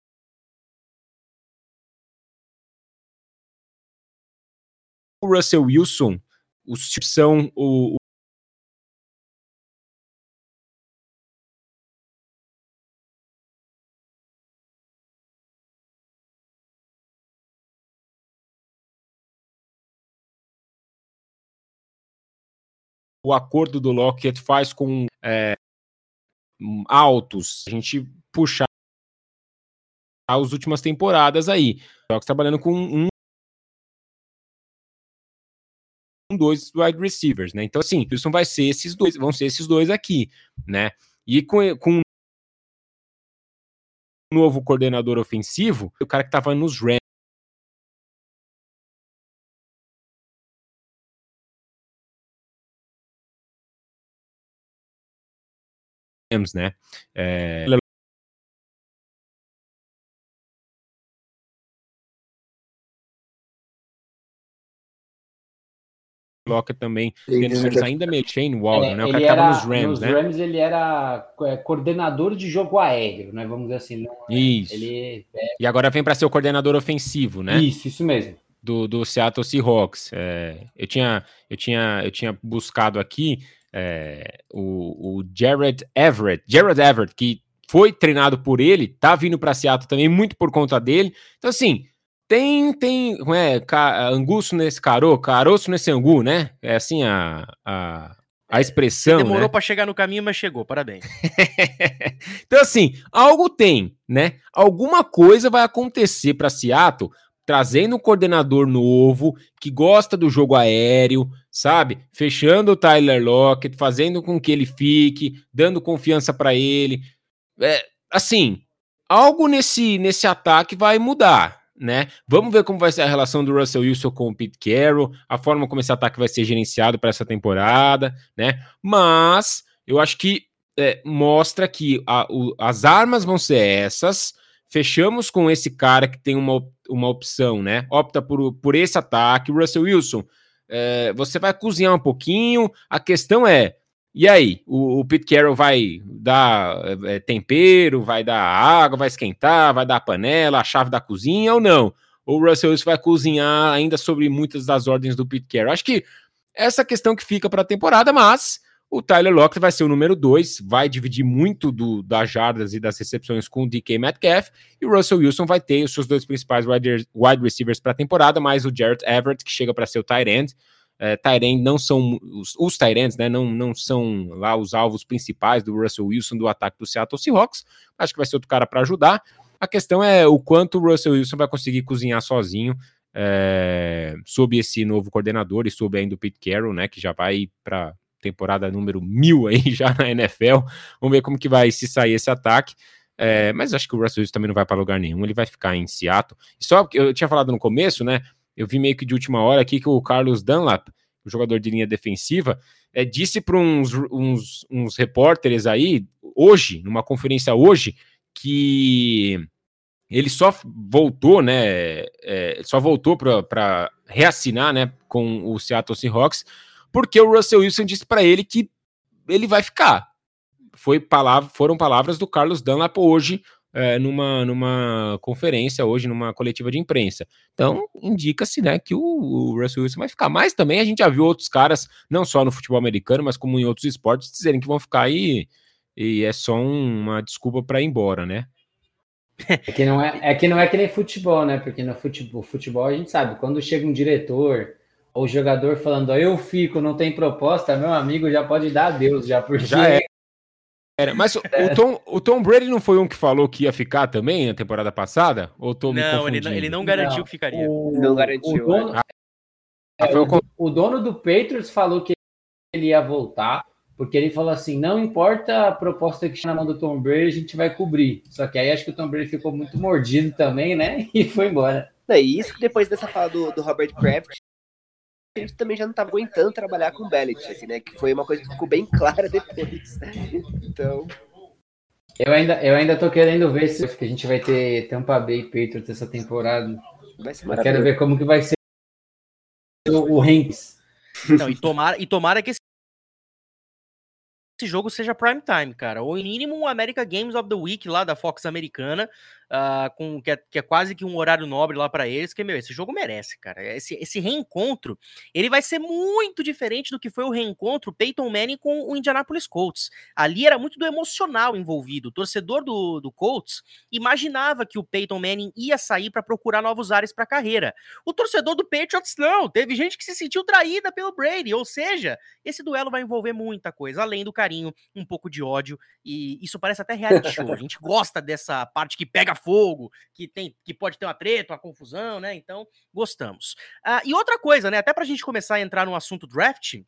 o Russell Wilson, os são o, o acordo do Lockett faz com é, altos, a gente puxar as últimas temporadas aí. Jogos trabalhando com um dois wide receivers, né? Então, assim, Houston vai ser esses dois, vão ser esses dois aqui, né? E com, com um novo coordenador ofensivo, o cara que tava nos Rams né? É, coloca também números ainda meio Shane Waldron, é, né? O cara tava nos Rams, nos né? Rams ele era é, coordenador de jogo aéreo, né? Vamos dizer assim. Não, é, isso. Ele, é... E agora vem para ser o coordenador ofensivo, né? Isso, isso mesmo. Do, do Seattle Seahawks. É, eu, tinha, eu, tinha, eu tinha buscado aqui é, o, o Jared Everett. Jared Everett, que foi treinado por ele, tá vindo para Seattle também muito por conta dele. Então, assim, tem, tem, é, anguço nesse carô, caroço nesse angu, né? É assim a, a, a expressão, Demorou né? para chegar no caminho, mas chegou, parabéns. então assim, algo tem, né? Alguma coisa vai acontecer para Seattle, trazendo um coordenador novo, que gosta do jogo aéreo, sabe? Fechando o Tyler Lockett, fazendo com que ele fique, dando confiança para ele. É, assim, algo nesse, nesse ataque vai mudar, né? Vamos ver como vai ser a relação do Russell Wilson com o Pete Carroll, a forma como esse ataque vai ser gerenciado para essa temporada, né? Mas eu acho que é, mostra que a, o, as armas vão ser essas. Fechamos com esse cara que tem uma, uma opção, né? Opta por, por esse ataque. Russell Wilson, é, você vai cozinhar um pouquinho. A questão é: e aí, o, o Pete Carroll vai dar é, tempero, vai dar água, vai esquentar, vai dar a panela, a chave da cozinha ou não? Ou o Russell Wilson vai cozinhar ainda sobre muitas das ordens do Pete Carroll? Acho que essa questão que fica para a temporada, mas o Tyler Lockett vai ser o número 2, vai dividir muito do, das jardas e das recepções com o DK Metcalf, e o Russell Wilson vai ter os seus dois principais wide, wide receivers para a temporada, mais o Jarrett Everett, que chega para ser o tight end é, Tyrant não são os, os Tyrants, né? Não, não são lá os alvos principais do Russell Wilson do ataque do Seattle Seahawks. Acho que vai ser outro cara para ajudar. A questão é o quanto o Russell Wilson vai conseguir cozinhar sozinho é, sob esse novo coordenador e sob ainda o Pete Carroll, né? Que já vai para temporada número mil aí já na NFL. Vamos ver como que vai se sair esse ataque. É, mas acho que o Russell Wilson também não vai para lugar nenhum, ele vai ficar em Seattle. E só que eu tinha falado no começo, né? eu vi meio que de última hora aqui que o Carlos Dunlap, o jogador de linha defensiva, é, disse para uns, uns, uns repórteres aí, hoje, numa conferência hoje, que ele só voltou, né? É, só voltou para reassinar, né, com o Seattle Seahawks, porque o Russell Wilson disse para ele que ele vai ficar. Foi palavra, foram palavras do Carlos Dunlap hoje é, numa, numa conferência hoje, numa coletiva de imprensa. Então, indica-se né, que o, o, Russell Wilson vai ficar. Mas também a gente já viu outros caras, não só no futebol americano, mas como em outros esportes, dizerem que vão ficar aí e é só um, uma desculpa para ir embora, né? É que, não é, é que não é que nem futebol, né? Porque no futebol, futebol a gente sabe, quando chega um diretor ou jogador falando, eu fico, não tem proposta, meu amigo já pode dar adeus, já, porque já é. Era, mas o, o, Tom, o Tom Brady não foi um que falou que ia ficar também na temporada passada? Ou tô não, ele não, ele não garantiu não, que ficaria. O, não garantiu. O dono, né? é, o, o dono do Patriots falou que ele ia voltar, porque ele falou assim: não importa a proposta que está na mão do Tom Brady, a gente vai cobrir. Só que aí acho que o Tom Brady ficou muito mordido também, né? E foi embora. É isso que depois dessa fala do, do Robert Kraft, ele também já não estava aguentando trabalhar com o Belichick, né? Que foi uma coisa que ficou bem clara depois. Então. Eu ainda, eu ainda tô querendo ver se a gente vai ter Tampa Bay Patriots essa temporada. Vai ser eu quero ver como que vai ser o, o Hanks. Não, e tomara, e tomara que esse esse jogo seja prime time, cara. Ou, em mínimo, um America Games of the Week lá da Fox americana, uh, com, que é, que, é, quase que um horário nobre lá para eles, que, meu, esse jogo merece, cara. Esse, esse reencontro, ele vai ser muito diferente do que foi o reencontro Peyton Manning com o Indianapolis Colts. Ali era muito do emocional envolvido. O torcedor do, do Colts imaginava que o Peyton Manning ia sair para procurar novos ares para carreira. O torcedor do Patriots não. Teve gente que se sentiu traída pelo Brady, ou seja, esse duelo vai envolver muita coisa, além do carinho carinho, um pouco de ódio, e isso parece até reality show. A gente gosta dessa parte que pega fogo, que tem que pode ter uma treta, uma confusão, né? Então, gostamos. Uh, e outra coisa, né? Até pra gente começar a entrar no assunto draft,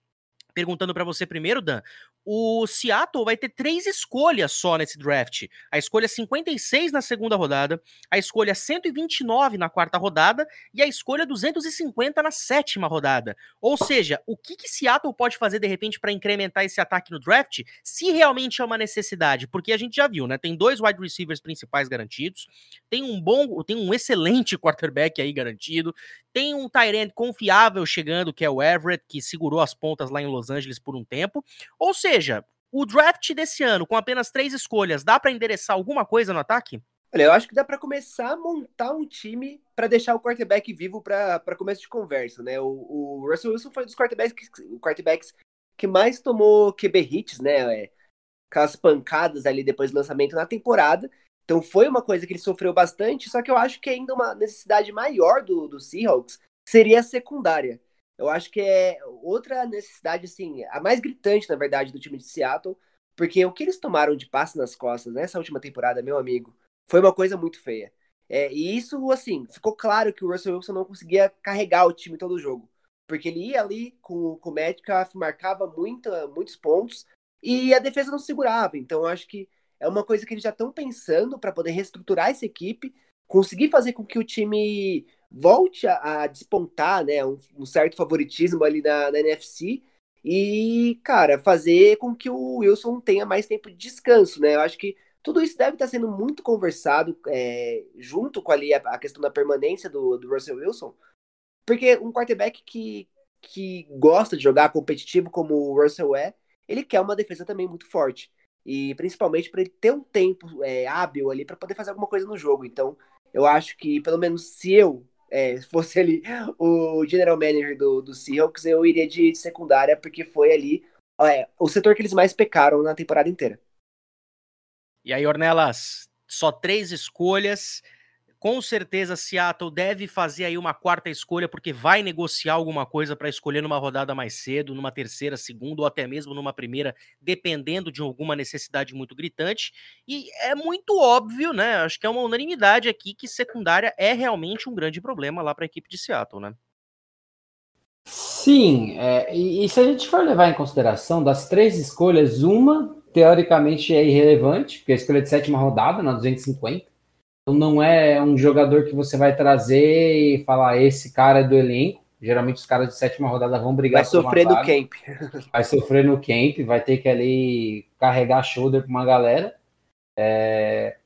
perguntando para você primeiro, Dan, o Seattle vai ter três escolhas só nesse draft. A escolha 56 na segunda rodada, a escolha 129 na quarta rodada e a escolha 250 na sétima rodada. Ou seja, o que, que Seattle pode fazer de repente para incrementar esse ataque no draft, se realmente é uma necessidade? Porque a gente já viu, né? Tem dois wide receivers principais garantidos, tem um bom, tem um excelente quarterback aí garantido, tem um Tyrant confiável chegando, que é o Everett, que segurou as pontas lá em Los Angeles por um tempo. Ou seja, o draft desse ano, com apenas três escolhas, dá para endereçar alguma coisa no ataque? Olha, eu acho que dá para começar a montar um time para deixar o quarterback vivo para começo de conversa, né? O, o, Russell Wilson foi um dos quarterbacks que, quarterbacks que mais tomou QB hits, né? É, aquelas pancadas ali depois do lançamento na temporada. Então foi uma coisa que ele sofreu bastante, só que eu acho que ainda uma necessidade maior do, do Seahawks seria a secundária. Eu acho que é outra necessidade, assim, a mais gritante, na verdade, do time de Seattle, porque o que eles tomaram de passe nas costas nessa última temporada, meu amigo, foi uma coisa muito feia. É, e isso, assim, ficou claro que o Russell Wilson não conseguia carregar o time todo o jogo. Porque ele ia ali com, com o Metcalf, marcava muito, muitos pontos, e a defesa não segurava. Então, eu acho que é uma coisa que eles já estão pensando para poder reestruturar essa equipe, conseguir fazer com que o time volte a, a despontar, né, um, um, certo favoritismo ali na, na, NFC e, cara, fazer com que o Wilson tenha mais tempo de descanso, né? Eu acho que tudo isso deve estar sendo muito conversado é, junto com ali a, a, questão da permanência do, do Russell Wilson, porque um quarterback que, que gosta de jogar competitivo como o Russell é, ele quer uma defesa também muito forte. E principalmente para ele ter um tempo é, hábil ali para poder fazer alguma coisa no jogo. Então, eu acho que, pelo menos se eu é, fosse ali o general manager do, do Seahawks, eu iria de secundária, porque foi ali é, o setor que eles mais pecaram na temporada inteira. E aí, Ornelas, só três escolhas. Com certeza, Seattle deve fazer aí uma quarta escolha, porque vai negociar alguma coisa para escolher numa rodada mais cedo, numa terceira, segunda, ou até mesmo numa primeira, dependendo de alguma necessidade muito gritante. E é muito óbvio, né? Acho que é uma unanimidade aqui que secundária é realmente um grande problema lá para a equipe de Seattle, né? Sim, é, e, e se a gente for levar em consideração das três escolhas, uma teoricamente é irrelevante, porque a escolha de sétima rodada, na 250 então não é um jogador que você vai trazer e falar, esse cara é do elenco. Geralmente os caras de sétima rodada vão brigar. Vai sofrer no camp. Vai sofrer no camp, vai ter que ali carregar shoulder para uma galera. É...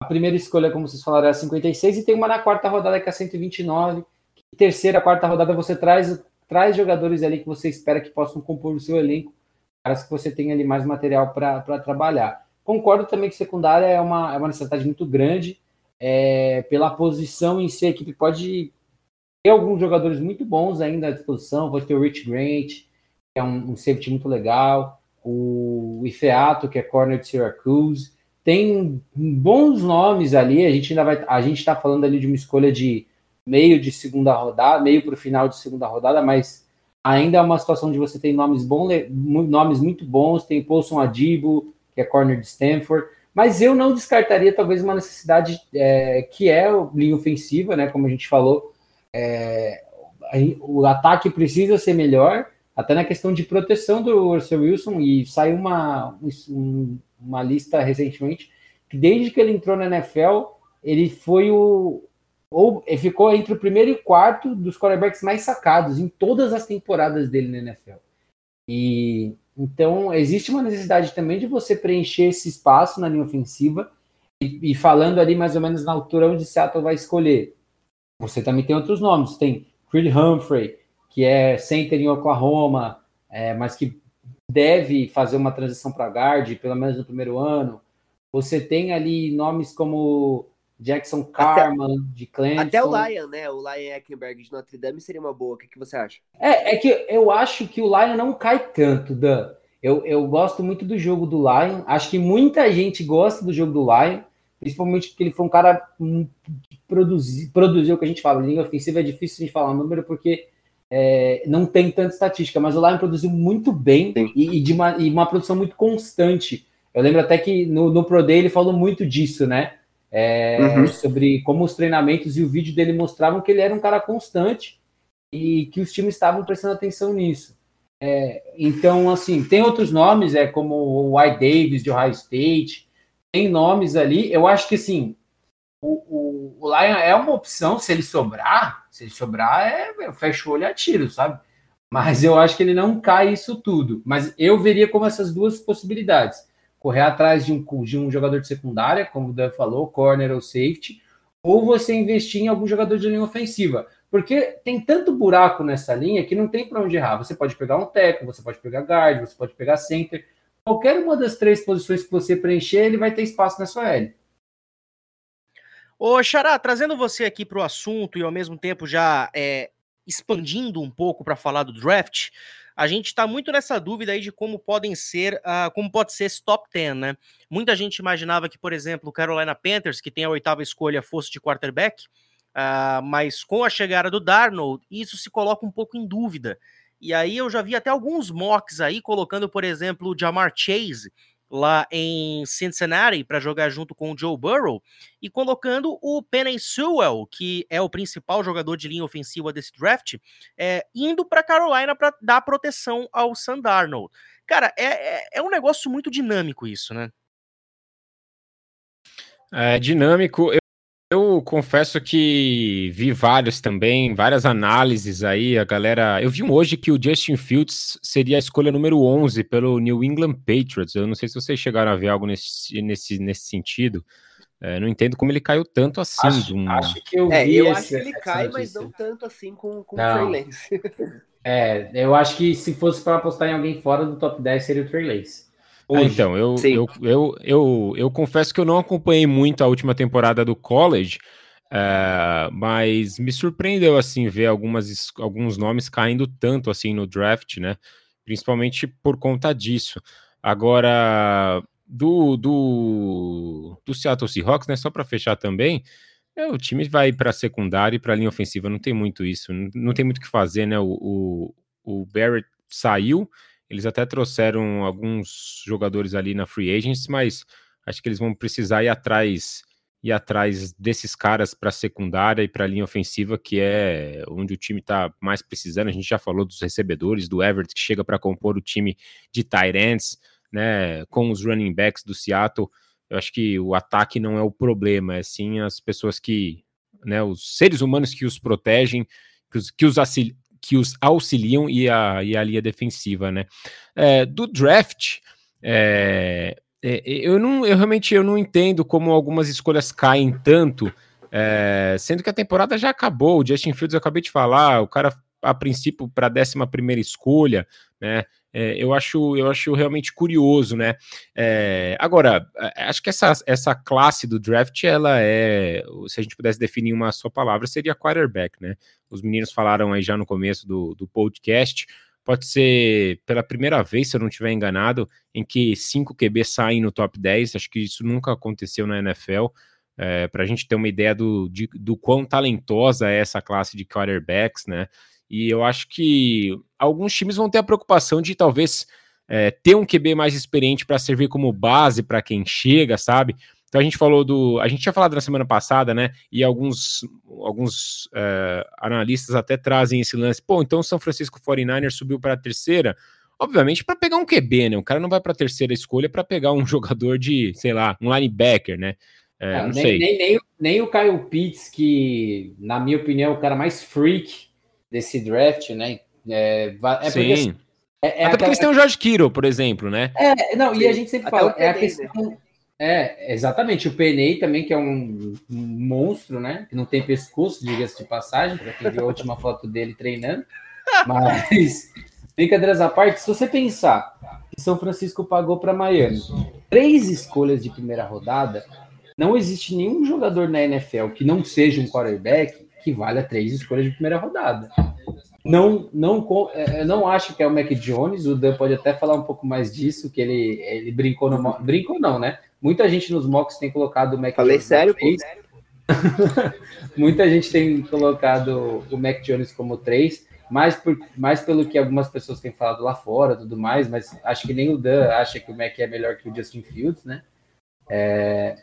A primeira escolha, como vocês falaram, é a 56 e tem uma na quarta rodada que é a 129. Terceira, quarta rodada você traz, traz jogadores ali que você espera que possam compor o seu elenco, caras que você tem ali mais material para trabalhar. Concordo também que secundária é uma, é uma necessidade muito grande é, pela posição em si, a equipe pode ter alguns jogadores muito bons ainda à disposição. Pode ter o Rich Grant, que é um, um safety muito legal, o Ifeato, que é corner de Syracuse. Tem bons nomes ali. A gente ainda vai. A gente está falando ali de uma escolha de meio de segunda rodada, meio para o final de segunda rodada, mas ainda é uma situação de você tem nomes bons, nomes muito bons. Tem Paulson Adibo, que é corner de Stanford. Mas eu não descartaria talvez uma necessidade é, que é linha ofensiva, né? Como a gente falou, é, o ataque precisa ser melhor, até na questão de proteção do Russell Wilson, e saiu uma, um, uma lista recentemente que desde que ele entrou na NFL, ele foi o. Ou ele ficou entre o primeiro e o quarto dos quarterbacks mais sacados em todas as temporadas dele na NFL. E então, existe uma necessidade também de você preencher esse espaço na linha ofensiva e, e falando ali mais ou menos na altura onde Seattle vai escolher. Você também tem outros nomes, tem Creed Humphrey, que é center em Oklahoma, é, mas que deve fazer uma transição para guard, pelo menos no primeiro ano. Você tem ali nomes como Jackson Carman, até, de Clemson. Até o Lion, né? O Lion Eckenberg de Notre Dame seria uma boa. O que, que você acha? É, é que eu acho que o Lion não cai tanto, Dan. Eu, eu gosto muito do jogo do Lion. Acho que muita gente gosta do jogo do Lion, principalmente porque ele foi um cara que produzi, produziu o que a gente fala. Linha ofensiva é difícil de falar o número, porque é, não tem tanta estatística, mas o Lion produziu muito bem e, e, de uma, e uma produção muito constante. Eu lembro até que no, no Pro Day ele falou muito disso, né? É, uhum. Sobre como os treinamentos e o vídeo dele mostravam que ele era um cara constante e que os times estavam prestando atenção nisso. É, então, assim, tem outros nomes, é como o White Davis de Ohio State, tem nomes ali. Eu acho que, assim, o, o, o Lion é uma opção se ele sobrar. Se ele sobrar, é, eu fecho o olho a tiro, sabe? Mas eu acho que ele não cai isso tudo. Mas eu veria como essas duas possibilidades: correr atrás de um, de um jogador de secundária, como o Dan falou, corner ou safety, ou você investir em algum jogador de linha ofensiva. Porque tem tanto buraco nessa linha que não tem para onde errar. Você pode pegar um teco, você pode pegar guard, você pode pegar center. Qualquer uma das três posições que você preencher, ele vai ter espaço na sua L. Ô, Xará, trazendo você aqui para o assunto e ao mesmo tempo já é, expandindo um pouco para falar do draft, a gente está muito nessa dúvida aí de como podem ser, uh, como pode ser esse top 10, né? Muita gente imaginava que, por exemplo, o Carolina Panthers, que tem a oitava escolha, fosse de quarterback, Uh, mas com a chegada do Darnold, isso se coloca um pouco em dúvida. E aí eu já vi até alguns mocks aí colocando, por exemplo, o Jamar Chase lá em Cincinnati para jogar junto com o Joe Burrow e colocando o Penny Sewell, que é o principal jogador de linha ofensiva desse draft, é, indo para Carolina para dar proteção ao Sam Darnold. Cara, é, é, é um negócio muito dinâmico isso, né? É dinâmico. Eu confesso que vi vários também, várias análises aí, a galera... Eu vi um hoje que o Justin Fields seria a escolha número 11 pelo New England Patriots. Eu não sei se vocês chegaram a ver algo nesse, nesse, nesse sentido. É, não entendo como ele caiu tanto assim. Acho, um... acho que eu é, vi eu esse, acho que ele cai, mas não tanto assim com, com não. o Trey Lance. é, eu acho que se fosse para apostar em alguém fora do top 10 seria o Trey Lance. Ah, então, eu, eu, eu, eu, eu, confesso que eu não acompanhei muito a última temporada do college, uh, mas me surpreendeu assim ver algumas, alguns nomes caindo tanto assim no draft, né? Principalmente por conta disso. Agora, do, do, do Seattle Seahawks, né? Só para fechar também, é, o time vai para secundária e para linha ofensiva, não tem muito isso, não, não tem muito o que fazer, né? O, o, o Barrett saiu eles até trouxeram alguns jogadores ali na free agents, mas acho que eles vão precisar ir atrás ir atrás desses caras para secundária e para linha ofensiva, que é onde o time está mais precisando. A gente já falou dos recebedores, do Everett que chega para compor o time de ends, né, com os running backs do Seattle. Eu acho que o ataque não é o problema, é sim as pessoas que, né, os seres humanos que os protegem, que os, que os que os auxiliam e a, e a linha defensiva, né? É, do draft, é, é, eu não, eu realmente eu não entendo como algumas escolhas caem tanto, é, sendo que a temporada já acabou. O Justin Fields eu acabei de falar, o cara a princípio para a 11 primeira escolha, né? É, eu, acho, eu acho realmente curioso, né? É, agora, acho que essa, essa classe do draft, ela é, se a gente pudesse definir uma só palavra, seria quarterback, né? Os meninos falaram aí já no começo do, do podcast, pode ser pela primeira vez, se eu não estiver enganado, em que cinco QB saem no top 10, acho que isso nunca aconteceu na NFL, é, para a gente ter uma ideia do, de, do quão talentosa é essa classe de quarterbacks, né? E eu acho que alguns times vão ter a preocupação de talvez é, ter um QB mais experiente para servir como base para quem chega, sabe? Então a gente falou do. A gente tinha falado na semana passada, né? E alguns, alguns é, analistas até trazem esse lance. Pô, então o São Francisco 49ers subiu para a terceira. Obviamente, para pegar um QB, né? O cara não vai para a terceira escolha para pegar um jogador de, sei lá, um linebacker, né? É, não, não nem, sei. Nem, nem, nem, o Kyle Pitts, que, na minha opinião, é o cara mais freak desse draft, né? É, é Sim. Porque, é, é Até aquela... porque eles têm o George Kittle, por exemplo, né? É, não, e a gente sempre Até fala, é a questão. Né? É, exatamente. O Penei também, que é um, um, monstro, né? Que não tem pescoço, diga-se de passagem, para quem viu a última foto dele treinando. Mas, brincadeiras à parte, se você pensar que São Francisco pagou para Miami três escolhas de primeira rodada, não existe nenhum jogador na NFL que não seja um quarterback que vale a três escolhas de primeira rodada. Não, não, é, não acho que é o Mac Jones, o Dan pode até falar um pouco mais disso, que ele, ele brincou no brincou não, né? Muita gente nos mocks tem colocado o Mac Falei Jones. sério, Muita gente tem colocado o Mac Jones como três, mais, por, mais pelo que algumas pessoas têm falado lá fora tudo mais, mas acho que nem o Dan acha que o Mac é melhor que o Justin Fields, né? É,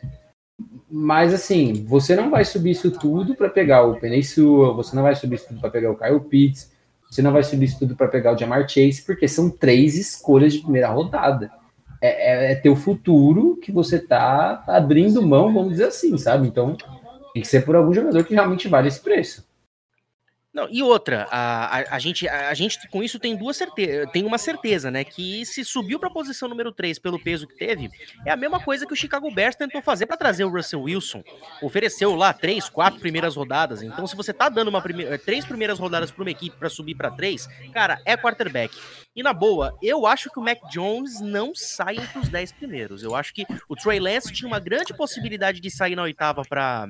mas assim, você não vai subir isso tudo para pegar o Penei Sua, você não vai subir isso tudo para pegar o Kyle Pitts, você não vai subir isso tudo para pegar o Jamar Chase, porque são três escolhas de primeira rodada. É, é, é teu futuro que você tá abrindo mão, vamos dizer assim, sabe? Então tem que ser por algum jogador que realmente vale esse preço. Não, e outra, a, a, a, gente, a, a, gente com isso tem duas certezas, tem uma certeza, né? Que se subiu para a posição número 3 pelo peso que teve, é a mesma coisa que o Chicago Bears tentou fazer para trazer o Russell Wilson. Ofereceu lá três, quatro primeiras rodadas. Então, se você tá dando uma prime eh, três primeiras rodadas para uma equipe para subir para três, cara, é quarterback. E na boa, eu acho que o Mac Jones não sai entre os 10 primeiros. Eu acho que o Trey Lance tinha uma grande possibilidade de sair na oitava para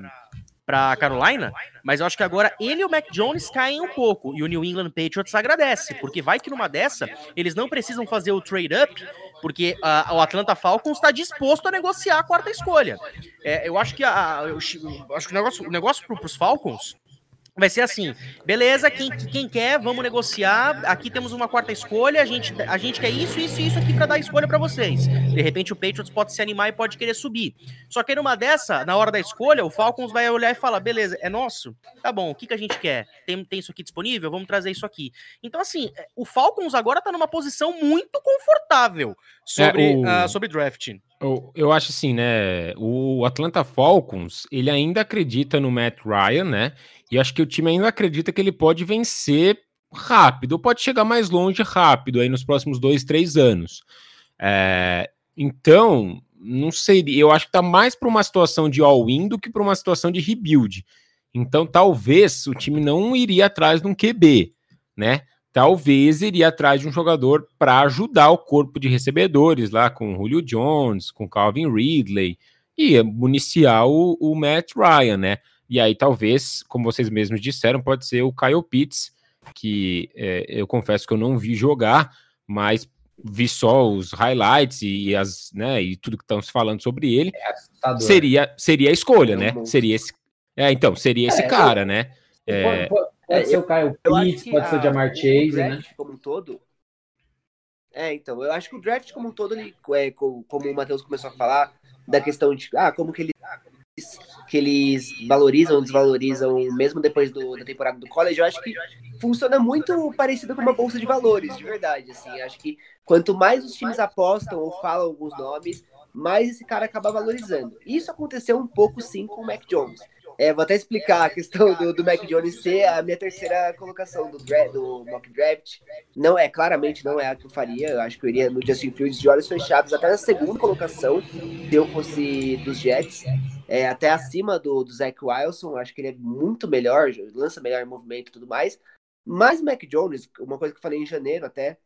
para Carolina, mas eu acho que agora ele e o Mac Jones caem um pouco e o New England Patriots agradece, porque vai que numa dessa eles não precisam fazer o trade up, porque uh, o Atlanta Falcons está disposto a negociar a quarta escolha. É, eu acho que a, eu, eu acho que o negócio, o negócio para os Falcons Vai ser assim, beleza, quem, quem quer, vamos negociar. Aqui temos uma quarta escolha, a gente, a gente quer isso, isso e isso aqui para dar escolha para vocês. De repente o Patriots pode se animar e pode querer subir. Só que numa dessa, na hora da escolha, o Falcons vai olhar e falar: beleza, é nosso? Tá bom, o que, que a gente quer? Tem, tem isso aqui disponível? Vamos trazer isso aqui. Então, assim, o Falcons agora tá numa posição muito confortável sobre, é, o... uh, sobre drafting. Eu, eu acho assim, né? O Atlanta Falcons, ele ainda acredita no Matt Ryan, né? E acho que o time ainda acredita que ele pode vencer rápido, pode chegar mais longe rápido aí nos próximos dois, três anos. É, então, não sei, eu acho que tá mais para uma situação de all-in do que para uma situação de rebuild. Então, talvez o time não iria atrás de um QB, né? Talvez iria atrás de um jogador para ajudar o corpo de recebedores lá com Julio Jones, com Calvin Ridley e municiar o, o Matt Ryan, né? E aí, talvez, como vocês mesmos disseram, pode ser o Kyle Pitts, que é, eu confesso que eu não vi jogar, mas vi só os highlights e, as, né, e tudo que estão se falando sobre ele. É seria, seria a escolha, é né? Seria esse. É, então, seria esse é, cara, eu, né? É, pode ser o Kyle Pitts, pode ser o Jamar Chase, né? Como um todo. É, então, eu acho que o draft como um todo, ele, é, como o Matheus começou a falar, da questão de ah, como que ele que eles valorizam ou desvalorizam mesmo depois do, da temporada do college, eu acho que funciona muito parecido com uma bolsa de valores, de verdade. Assim, acho que quanto mais os times apostam ou falam alguns nomes, mais esse cara acaba valorizando. Isso aconteceu um pouco sim com o Mac Jones. É, vou até explicar a questão do, do Mac Jones ser a minha terceira colocação do, draft, do mock draft. Não é, claramente não é a que eu faria. Eu acho que eu iria no Justin Fields de olhos fechados até na segunda colocação, se eu fosse dos Jets. É, até acima do, do Zach Wilson. Acho que ele é muito melhor, lança melhor movimento e tudo mais. Mas o Mac Jones, uma coisa que eu falei em janeiro até,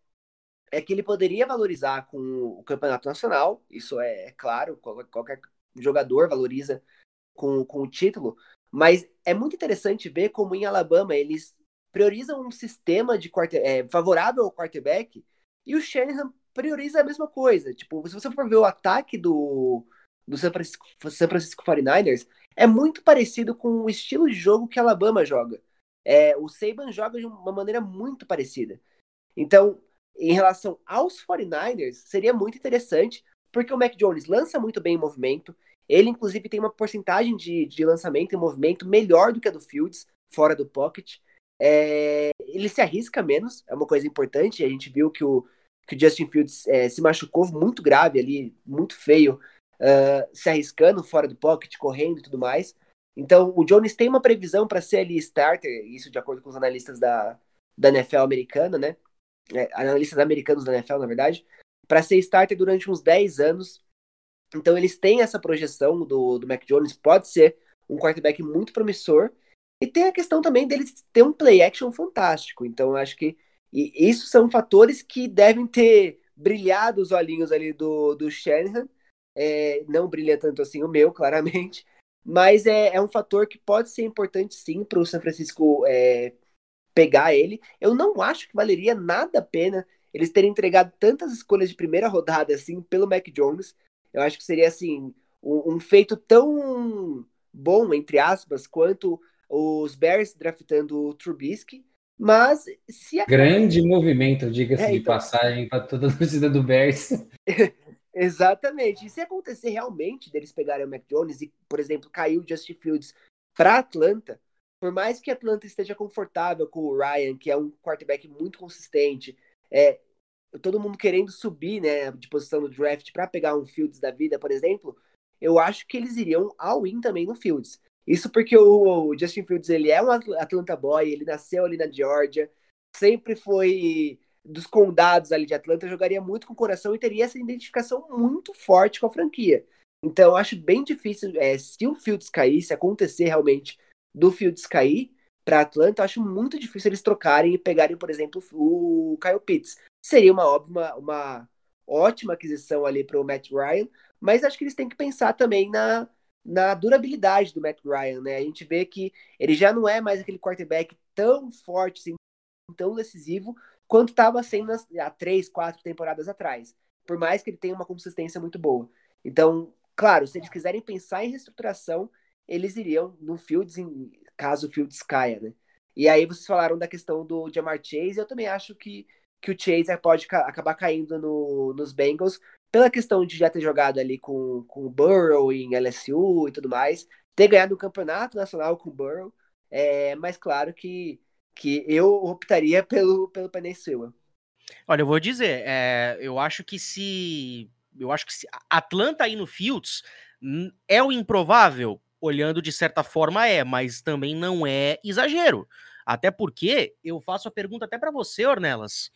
é que ele poderia valorizar com o campeonato nacional. Isso é, é claro, qualquer jogador valoriza com, com o título, mas é muito interessante ver como em Alabama eles priorizam um sistema de quarter, é, favorável ao quarterback e o Shanahan prioriza a mesma coisa. Tipo, se você for ver o ataque do, do San Francisco, San Francisco 49ers, é muito parecido com o estilo de jogo que Alabama joga. É, o Saban joga de uma maneira muito parecida. Então, em relação aos 49ers, seria muito interessante, porque o Mac Jones lança muito bem em movimento, ele, inclusive, tem uma porcentagem de, de lançamento em movimento melhor do que a do Fields, fora do pocket. É, ele se arrisca menos, é uma coisa importante. A gente viu que o, que o Justin Fields é, se machucou muito grave ali, muito feio, uh, se arriscando fora do pocket, correndo e tudo mais. Então, o Jones tem uma previsão para ser ali starter, isso de acordo com os analistas da, da NFL americana, né? É, analistas americanos da NFL, na verdade, para ser starter durante uns 10 anos então eles têm essa projeção do, do Mac Jones, pode ser um quarterback muito promissor. E tem a questão também dele ter um play action fantástico. Então eu acho que e isso são fatores que devem ter brilhado os olhinhos ali do, do Shanahan. É, não brilha tanto assim o meu, claramente. Mas é, é um fator que pode ser importante sim para o San Francisco é, pegar ele. Eu não acho que valeria nada a pena eles terem entregado tantas escolhas de primeira rodada assim pelo Mac Jones. Eu acho que seria assim um, um feito tão bom entre aspas quanto os Bears draftando o Trubisky. Mas se a... Grande movimento, diga-se é, de então... passagem, para toda a torcida do Bears. Exatamente. E se acontecer realmente deles pegarem o Mac Jones e, por exemplo, cair o Justin Fields para Atlanta, por mais que Atlanta esteja confortável com o Ryan, que é um quarterback muito consistente, é, todo mundo querendo subir né, de posição no draft para pegar um Fields da vida, por exemplo, eu acho que eles iriam all-in também no Fields. Isso porque o Justin Fields ele é um Atlanta boy, ele nasceu ali na Georgia, sempre foi dos condados ali de Atlanta, jogaria muito com o coração e teria essa identificação muito forte com a franquia. Então, eu acho bem difícil, é, se o Fields cair, se acontecer realmente do Fields cair para Atlanta, eu acho muito difícil eles trocarem e pegarem, por exemplo, o Kyle Pitts. Seria uma, uma, uma ótima aquisição ali para o Matt Ryan, mas acho que eles têm que pensar também na, na durabilidade do Matt Ryan, né? A gente vê que ele já não é mais aquele quarterback tão forte, assim, tão decisivo, quanto estava sendo há três, quatro temporadas atrás. Por mais que ele tenha uma consistência muito boa. Então, claro, se eles quiserem pensar em reestruturação, eles iriam no Fields, em, caso o Fields caia, né? E aí vocês falaram da questão do Jamar Chase, eu também acho que, que o Chase pode ca acabar caindo no, nos Bengals, pela questão de já ter jogado ali com, com o Burrow em LSU e tudo mais, ter ganhado o campeonato nacional com o Burrow, é, mas claro que que eu optaria pelo, pelo Peninsula. Olha, eu vou dizer, é, eu acho que se. Eu acho que se Atlanta aí no Fields é o improvável, olhando de certa forma é, mas também não é exagero. Até porque eu faço a pergunta até para você, Ornelas.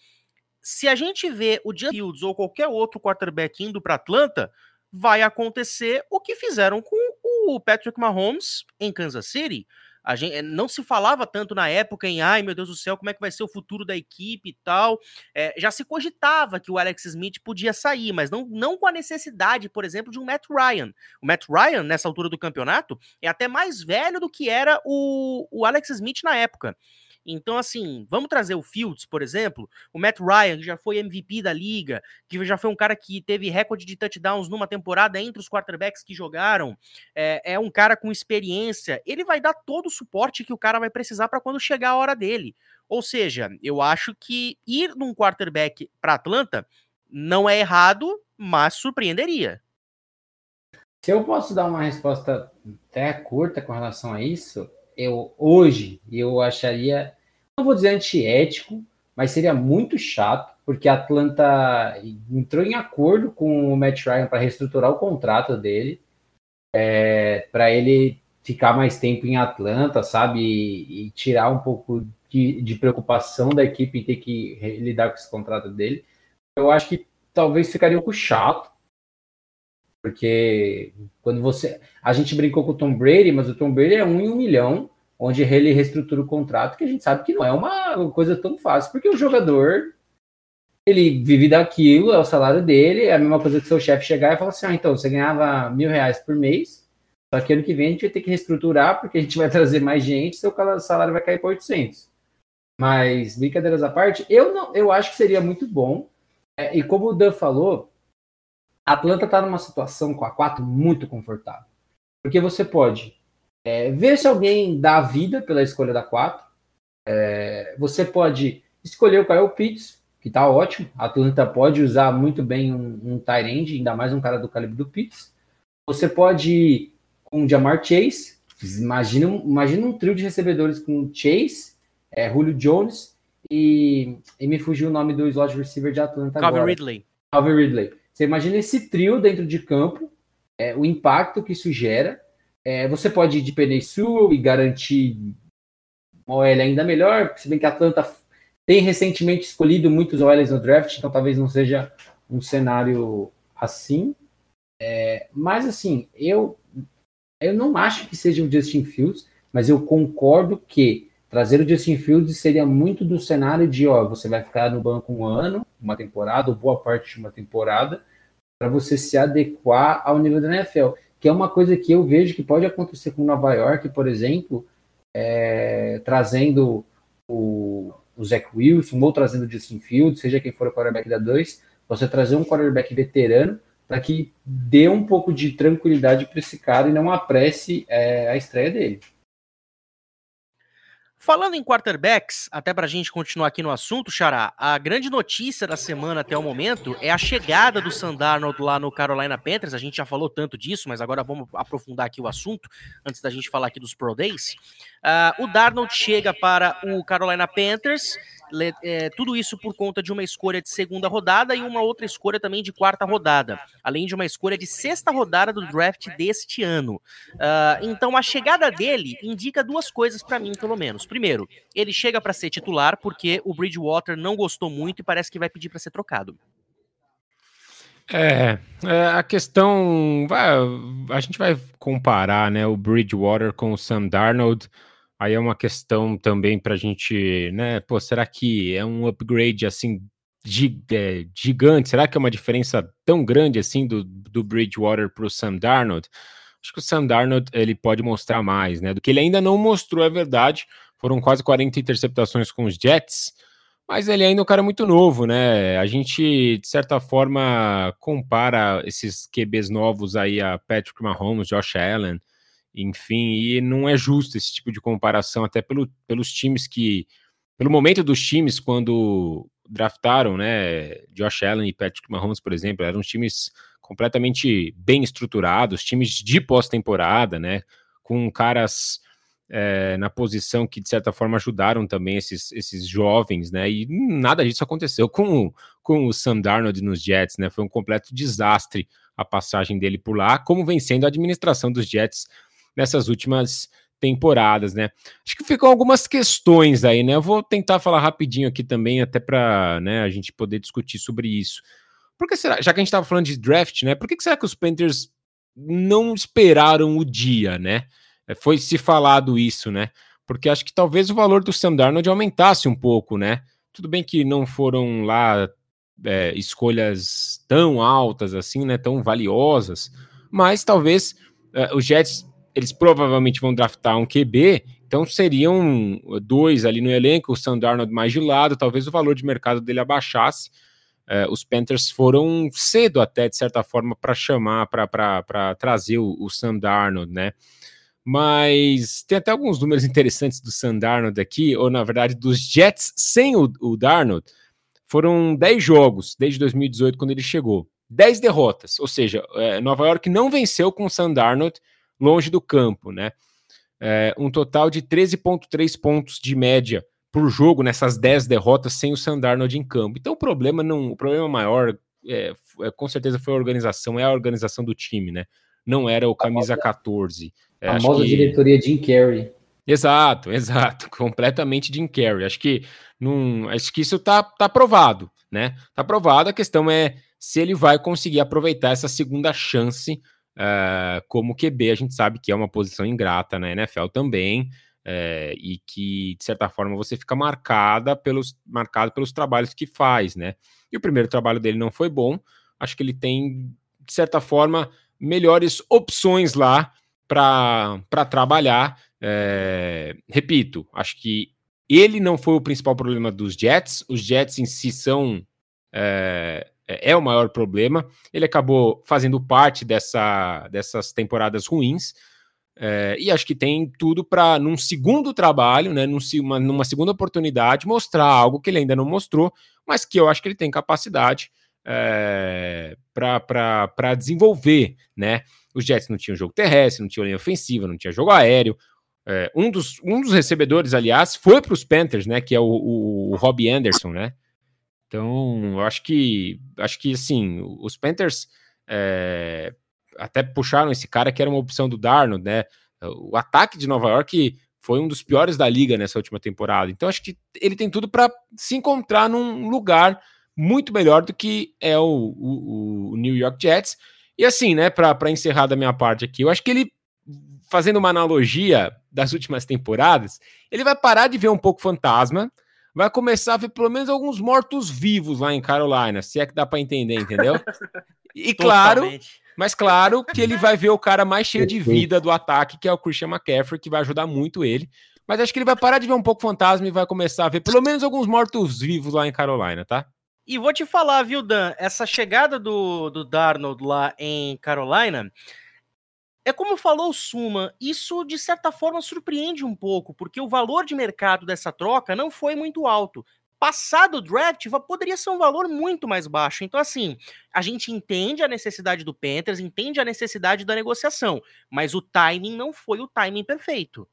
Se a gente vê o Justin Fields ou qualquer outro quarterback indo para Atlanta, vai acontecer o que fizeram com o Patrick Mahomes em Kansas City. A gente, eh, não se falava tanto na época em ai meu Deus do céu, como é que vai ser o futuro da equipe e tal. É, já se cogitava que o Alex Smith podia sair, mas não, não com a necessidade, por exemplo, de um Matt Ryan. O Matt Ryan, nessa altura do campeonato, é até mais velho do que era o, o Alex Smith na época. Então, assim, vamos trazer o Fields, por exemplo, o Matt Ryan, que já foi MVP da liga, que já foi um cara que teve recorde de touchdowns numa temporada entre os quarterbacks que jogaram, é, é um cara com experiência, ele vai dar todo o suporte que o cara vai precisar para quando chegar a hora dele. Ou seja, eu acho que ir num quarterback para Atlanta não é errado, mas surpreenderia. Se eu posso dar uma resposta até curta com relação a isso, eu hoje eu acharia, não vou dizer antiético, mas seria muito chato, porque a Atlanta entrou em acordo com o Matt Ryan para reestruturar o contrato dele, é, para ele ficar mais tempo em Atlanta, sabe? E, e tirar um pouco de, de, preocupação da equipe em ter que lidar com esse contrato dele. Eu acho que talvez ficaria um pouco chato, porque quando você. A gente brincou com o Tom Brady, mas o Tom Brady é um em um milhão, onde ele reestrutura o contrato, que a gente sabe que não é uma coisa tão fácil, porque o jogador ele vive daquilo, é o salário dele, é a mesma coisa que seu chefe chegar e falar assim: ah, então, você ganhava mil reais por mês, só que ano que vem a gente vai ter que reestruturar, porque a gente vai trazer mais gente, seu salário vai cair para 800. Mas, brincadeiras à parte, eu, não, eu acho que seria muito bom. É, e como o Dan falou, a Atlanta está numa situação com a 4 muito confortável. Porque você pode é, ver se alguém dá a vida pela escolha da 4. É, você pode escolher o Kyle Pitts, que está ótimo. A Atlanta pode usar muito bem um, um end, ainda mais um cara do calibre do Pitts. Você pode ir com o Jamar Chase. Imagina, imagina um trio de recebedores com Chase, é, Julio Jones e, e me fugiu o nome do slot receiver de Atlanta Calvin agora. Ridley. Calvin Ridley. Você imagina esse trio dentro de campo, é, o impacto que isso gera. É, você pode ir de Penesul e garantir uma OL ainda melhor, se bem que a Atlanta tem recentemente escolhido muitos OLs no draft, então talvez não seja um cenário assim. É, mas assim, eu, eu não acho que seja o Justin Fields, mas eu concordo que trazer o Justin Fields seria muito do cenário de, ó, você vai ficar no banco um ano, uma temporada, ou boa parte de uma temporada, para você se adequar ao nível da NFL, que é uma coisa que eu vejo que pode acontecer com Nova York, por exemplo, é, trazendo o, o Zach Wilson ou trazendo o Justin Fields, seja quem for o quarterback da 2, você trazer um quarterback veterano para que dê um pouco de tranquilidade para esse cara e não apresse é, a estreia dele. Falando em quarterbacks, até para a gente continuar aqui no assunto, Xará, a grande notícia da semana até o momento é a chegada do Sandarnold lá no Carolina Panthers. A gente já falou tanto disso, mas agora vamos aprofundar aqui o assunto, antes da gente falar aqui dos Pro Days. Uh, o Darnold chega para o Carolina Panthers é, tudo isso por conta de uma escolha de segunda rodada e uma outra escolha também de quarta rodada, além de uma escolha de sexta rodada do draft deste ano. Uh, então a chegada dele indica duas coisas para mim, pelo menos. Primeiro, ele chega para ser titular porque o Bridgewater não gostou muito e parece que vai pedir para ser trocado. É, é, a questão. A gente vai comparar né, o Bridgewater com o Sam Darnold. Aí é uma questão também para a gente, né? Pô, será que é um upgrade assim é, gigante? Será que é uma diferença tão grande assim do, do Bridgewater para o Sam Darnold? Acho que o Sam Darnold ele pode mostrar mais, né? Do que ele ainda não mostrou, é verdade. Foram quase 40 interceptações com os Jets, mas ele ainda é um cara muito novo, né? A gente, de certa forma, compara esses QBs novos aí a Patrick Mahomes, Josh Allen enfim, e não é justo esse tipo de comparação, até pelo, pelos times que. Pelo momento dos times, quando draftaram, né? Josh Allen e Patrick Mahomes, por exemplo, eram times completamente bem estruturados, times de pós-temporada, né? Com caras é, na posição que, de certa forma, ajudaram também esses, esses jovens, né? E nada disso aconteceu com, com o Sam Darnold nos Jets, né? Foi um completo desastre a passagem dele por lá, como vencendo a administração dos Jets nessas últimas temporadas, né? Acho que ficam algumas questões aí, né? Eu vou tentar falar rapidinho aqui também, até para né, a gente poder discutir sobre isso. Por que será, já que a gente estava falando de draft, né? Por que, que será que os Panthers não esperaram o dia, né? É, foi se falado isso, né? Porque acho que talvez o valor do Sam Darnold aumentasse um pouco, né? Tudo bem que não foram lá é, escolhas tão altas assim, né? Tão valiosas, mas talvez é, os Jets eles provavelmente vão draftar um QB, então seriam dois ali no elenco, o Sam Darnold mais de lado, talvez o valor de mercado dele abaixasse. Uh, os Panthers foram cedo até, de certa forma, para chamar, para trazer o, o Sam Darnold, né? Mas tem até alguns números interessantes do Sam Darnold aqui, ou na verdade dos Jets sem o, o Darnold. Foram 10 jogos desde 2018, quando ele chegou. 10 derrotas, ou seja, é, Nova York não venceu com o Sam Darnold longe do campo, né? É, um total de 13,3 pontos de média por jogo nessas 10 derrotas sem o Sandarnold em campo. Então o problema não, o problema maior é, é, com certeza foi a organização, é a organização do time, né? Não era o camisa 14. É, a famosa que... diretoria Jim Carrey. Exato, exato, completamente Jim Carrey. Acho que não, acho que isso tá, tá provado, né? Tá provado. A questão é se ele vai conseguir aproveitar essa segunda chance uh, como QB, a gente sabe que é uma posição ingrata na NFL também, uh, e que, de certa forma, você fica marcada pelos, marcado pelos trabalhos que faz, né? E o primeiro trabalho dele não foi bom, acho que ele tem, de certa forma, melhores opções lá para trabalhar. É, repito, acho que ele não foi o principal problema dos Jets, os Jets em si são é, é, é o maior problema. Ele acabou fazendo parte dessa, dessas temporadas ruins. É, e acho que tem tudo para, num segundo trabalho, né, num, uma, numa segunda oportunidade, mostrar algo que ele ainda não mostrou, mas que eu acho que ele tem capacidade é, para desenvolver. Né? Os Jets não tinham jogo terrestre, não tinham linha ofensiva, não tinha jogo aéreo. É, um, dos, um dos recebedores, aliás, foi para os Panthers, né, que é o, o, o Robbie Anderson, né? Então, eu acho que acho que assim, os Panthers é, até puxaram esse cara que era uma opção do Darnold, né? O ataque de Nova York foi um dos piores da liga nessa última temporada. Então, acho que ele tem tudo para se encontrar num lugar muito melhor do que é o, o, o New York Jets. E assim, né, para encerrar da minha parte aqui, eu acho que ele, fazendo uma analogia das últimas temporadas, ele vai parar de ver um pouco fantasma vai começar a ver pelo menos alguns mortos-vivos lá em Carolina, se é que dá para entender, entendeu? E claro, mas claro que ele vai ver o cara mais cheio de vida do ataque, que é o Christian McCaffrey, que vai ajudar muito ele. Mas acho que ele vai parar de ver um pouco fantasma e vai começar a ver pelo menos alguns mortos-vivos lá em Carolina, tá? E vou te falar, viu, Dan? Essa chegada do, do Darnold lá em Carolina É como falou o Suma, isso de certa forma surpreende um pouco, porque o valor de mercado dessa troca não foi muito alto. Passado o draft, poderia ser um valor muito mais baixo. Então, assim, a gente entende a necessidade do Panthers, entende a necessidade da negociação, mas o timing não foi o timing perfeito.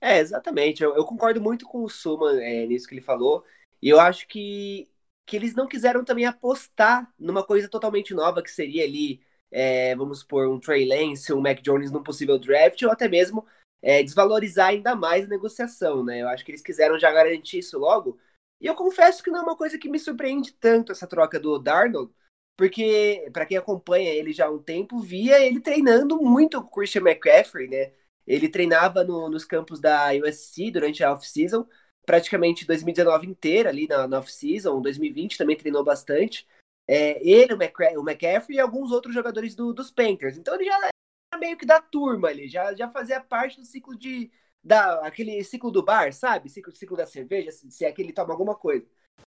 É, exatamente. Eu, eu concordo muito com o Suma é, nisso que ele falou. E eu acho que, que eles não quiseram também apostar numa coisa totalmente nova, que seria ali, é, vamos supor, um Trey Lance, um Mac Jones num possível draft, ou até mesmo é, desvalorizar ainda mais a negociação, né? Eu acho que eles quiseram já garantir isso logo. E eu confesso que não é uma coisa que me surpreende tanto essa troca do Darnold, porque para quem acompanha ele já há um tempo, via ele treinando muito com o Christian McCaffrey, né? Ele treinava no, nos campos da USC durante a off-season, praticamente 2019 inteira ali na, na off-season, 2020 também treinou bastante. É, ele, o, McCra o McCaffrey e alguns outros jogadores do, dos Panthers. Então ele já era meio que da turma ali, já, já fazia parte do ciclo de. Da, aquele ciclo do bar, sabe? Ciclo, ciclo da cerveja, se, se é que ele toma alguma coisa.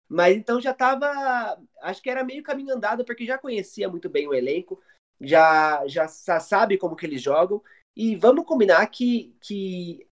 Mas então já tava. Acho que era meio caminho andado, porque já conhecia muito bem o elenco, já, já sabe como que eles jogam. E vamos combinar que, que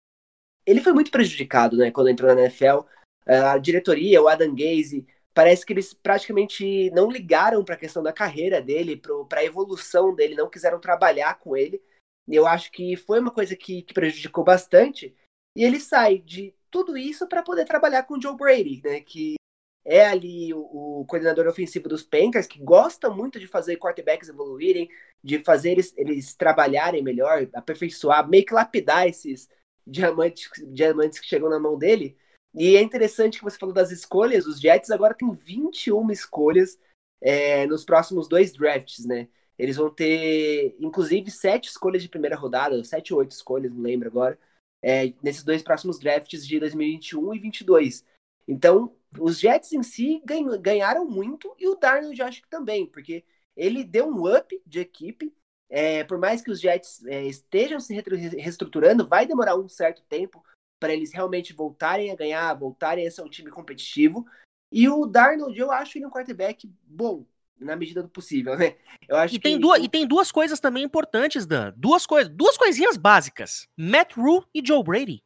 ele foi muito prejudicado, né, quando entrou na NFL. A diretoria, o Adam Gaze, parece que eles praticamente não ligaram para a questão da carreira dele, para a evolução dele, não quiseram trabalhar com ele. Eu acho que foi uma coisa que, que prejudicou bastante. E ele sai de tudo isso para poder trabalhar com o Joe Brady, né, que é ali o, o, coordenador ofensivo dos Panthers, que gosta muito de fazer quarterbacks evoluírem, de fazer eles, eles trabalharem melhor, aperfeiçoar, meio que lapidar esses, diamantes, diamantes que chegam na mão dele. E é interessante que você falou das escolhas. Os Jets agora têm 21 escolhas é, nos próximos dois drafts, né? Eles vão ter, inclusive, sete escolhas de primeira rodada, sete ou oito escolhas, não lembro agora, é, nesses dois próximos drafts de 2021 e 2022. Então, os Jets em si ganharam muito e o Darnold acho que também, porque ele deu um up de equipe, é, por mais que os Jets é, estejam se reestruturando, vai demorar um certo tempo para eles realmente voltarem a ganhar, voltarem a ser um time competitivo. E o Darnold, eu acho ele um quarterback bom, na medida do possível, né? Eu acho e, tem que... duas, e tem duas coisas também importantes, Dan. Duas coisas, duas coisinhas básicas. Matt Rule e Joe Brady.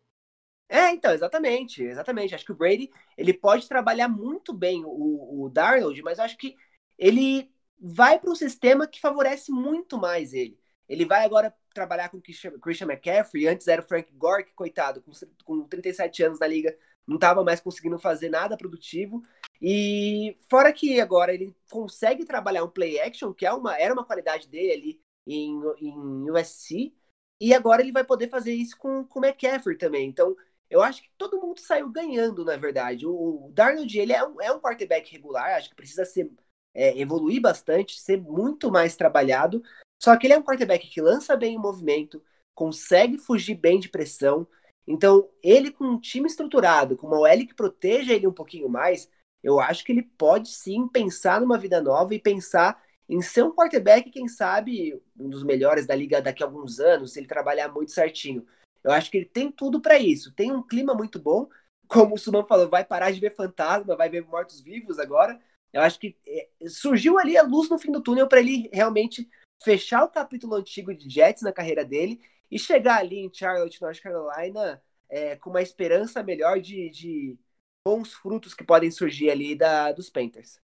É, então, exatamente, exatamente. Acho que o Brady, ele pode trabalhar muito bem o, o Darnold, mas acho que ele vai para um sistema que favorece muito mais ele. Ele vai agora trabalhar com Christian McCaffrey, antes era o Frank Gore, que, coitado, com, com 37 anos na liga, não estava mais conseguindo fazer nada produtivo. E fora que agora ele consegue trabalhar um play action, que é uma, era uma qualidade dele ali em, em USC, e agora ele vai poder fazer isso com o McCaffrey também. Então, eu acho que todo mundo saiu ganhando, na verdade. O, o Darnold, ele é um, é um quarterback regular, acho que precisa ser é, evoluir bastante, ser muito mais trabalhado. Só que ele é um quarterback que lança bem o movimento, consegue fugir bem de pressão. Então, ele com um time estruturado, com uma OL que proteja ele um pouquinho mais, eu acho que ele pode sim pensar numa vida nova e pensar em ser um quarterback, quem sabe, um dos melhores da liga daqui a alguns anos, se ele trabalhar muito certinho. Eu acho que ele tem tudo para isso. Tem um clima muito bom. Como o Suman falou, vai parar de ver fantasma, vai ver mortos-vivos agora. Eu acho que é, surgiu ali a luz no fim do túnel para ele realmente fechar o capítulo antigo de Jets na carreira dele e chegar ali em Charlotte, North Carolina, é, com uma esperança melhor de, de, bons frutos que podem surgir ali da, dos Panthers.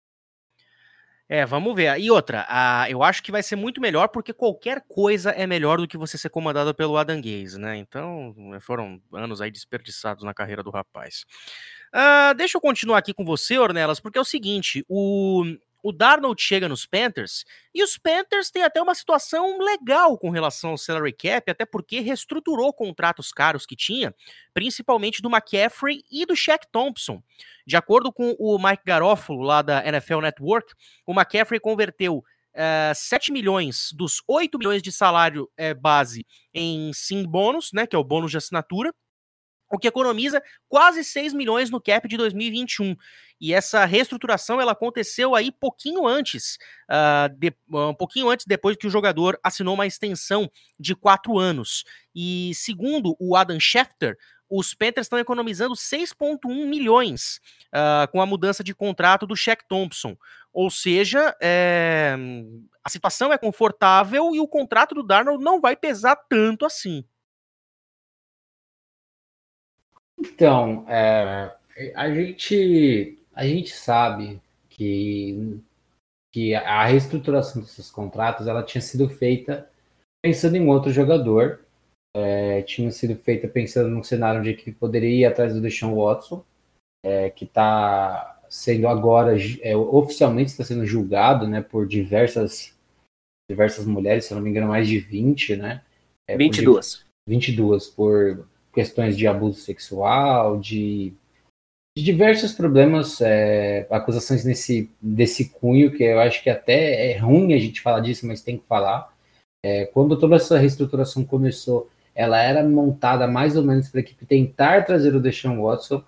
É, vamos ver. E outra, a, eu acho que vai ser muito melhor porque qualquer coisa é melhor do que você ser comandado pelo Adam Gaze, né? Então, foram anos aí desperdiçados na carreira do rapaz. Uh, deixa eu continuar aqui com você, Ornelas, porque é o seguinte: o, o Darnold chega nos Panthers e os Panthers têm até uma situação legal com relação ao salary cap, até porque reestruturou contratos caros que tinha, principalmente do McCaffrey e do Shaq Thompson. De acordo com o Mike Garofalo, lá da NFL Network, o McCaffrey converteu uh, eh, 7 milhões dos 8 milhões de salário uh, base em sim bônus, né, que é o bônus de assinatura, o que economiza quase 6 milhões no cap de 2021. E essa reestruturação ela aconteceu aí pouquinho antes, uh, de, um pouquinho antes depois que o jogador assinou uma extensão de quatro anos. E segundo o Adam Schefter, os Panthers estão economizando 6,1 milhões uh, com a mudança de contrato do Shaq Thompson. Ou seja, é, a situação é confortável e o contrato do Darnold não vai pesar tanto assim. Então, é, a gente a gente sabe que que a reestruturação desses contratos ela tinha sido feita pensando em outro jogador, é, tinha sido feita pensando num cenário onde a equipe poderia ir atrás do Deshaun Watson, é, que está sendo agora é, oficialmente está sendo julgado, né, por diversas diversas mulheres, se não me engano, mais de 20, né? É, 22. Por, 22 por questões de abuso sexual, de diversos problemas, é, acusações nesse desse cunho, que eu acho que até é ruim a gente falar disso, mas tem que falar. É, quando toda essa reestruturação começou, ela era montada mais ou menos para a equipe tentar trazer o Deshaun Watson,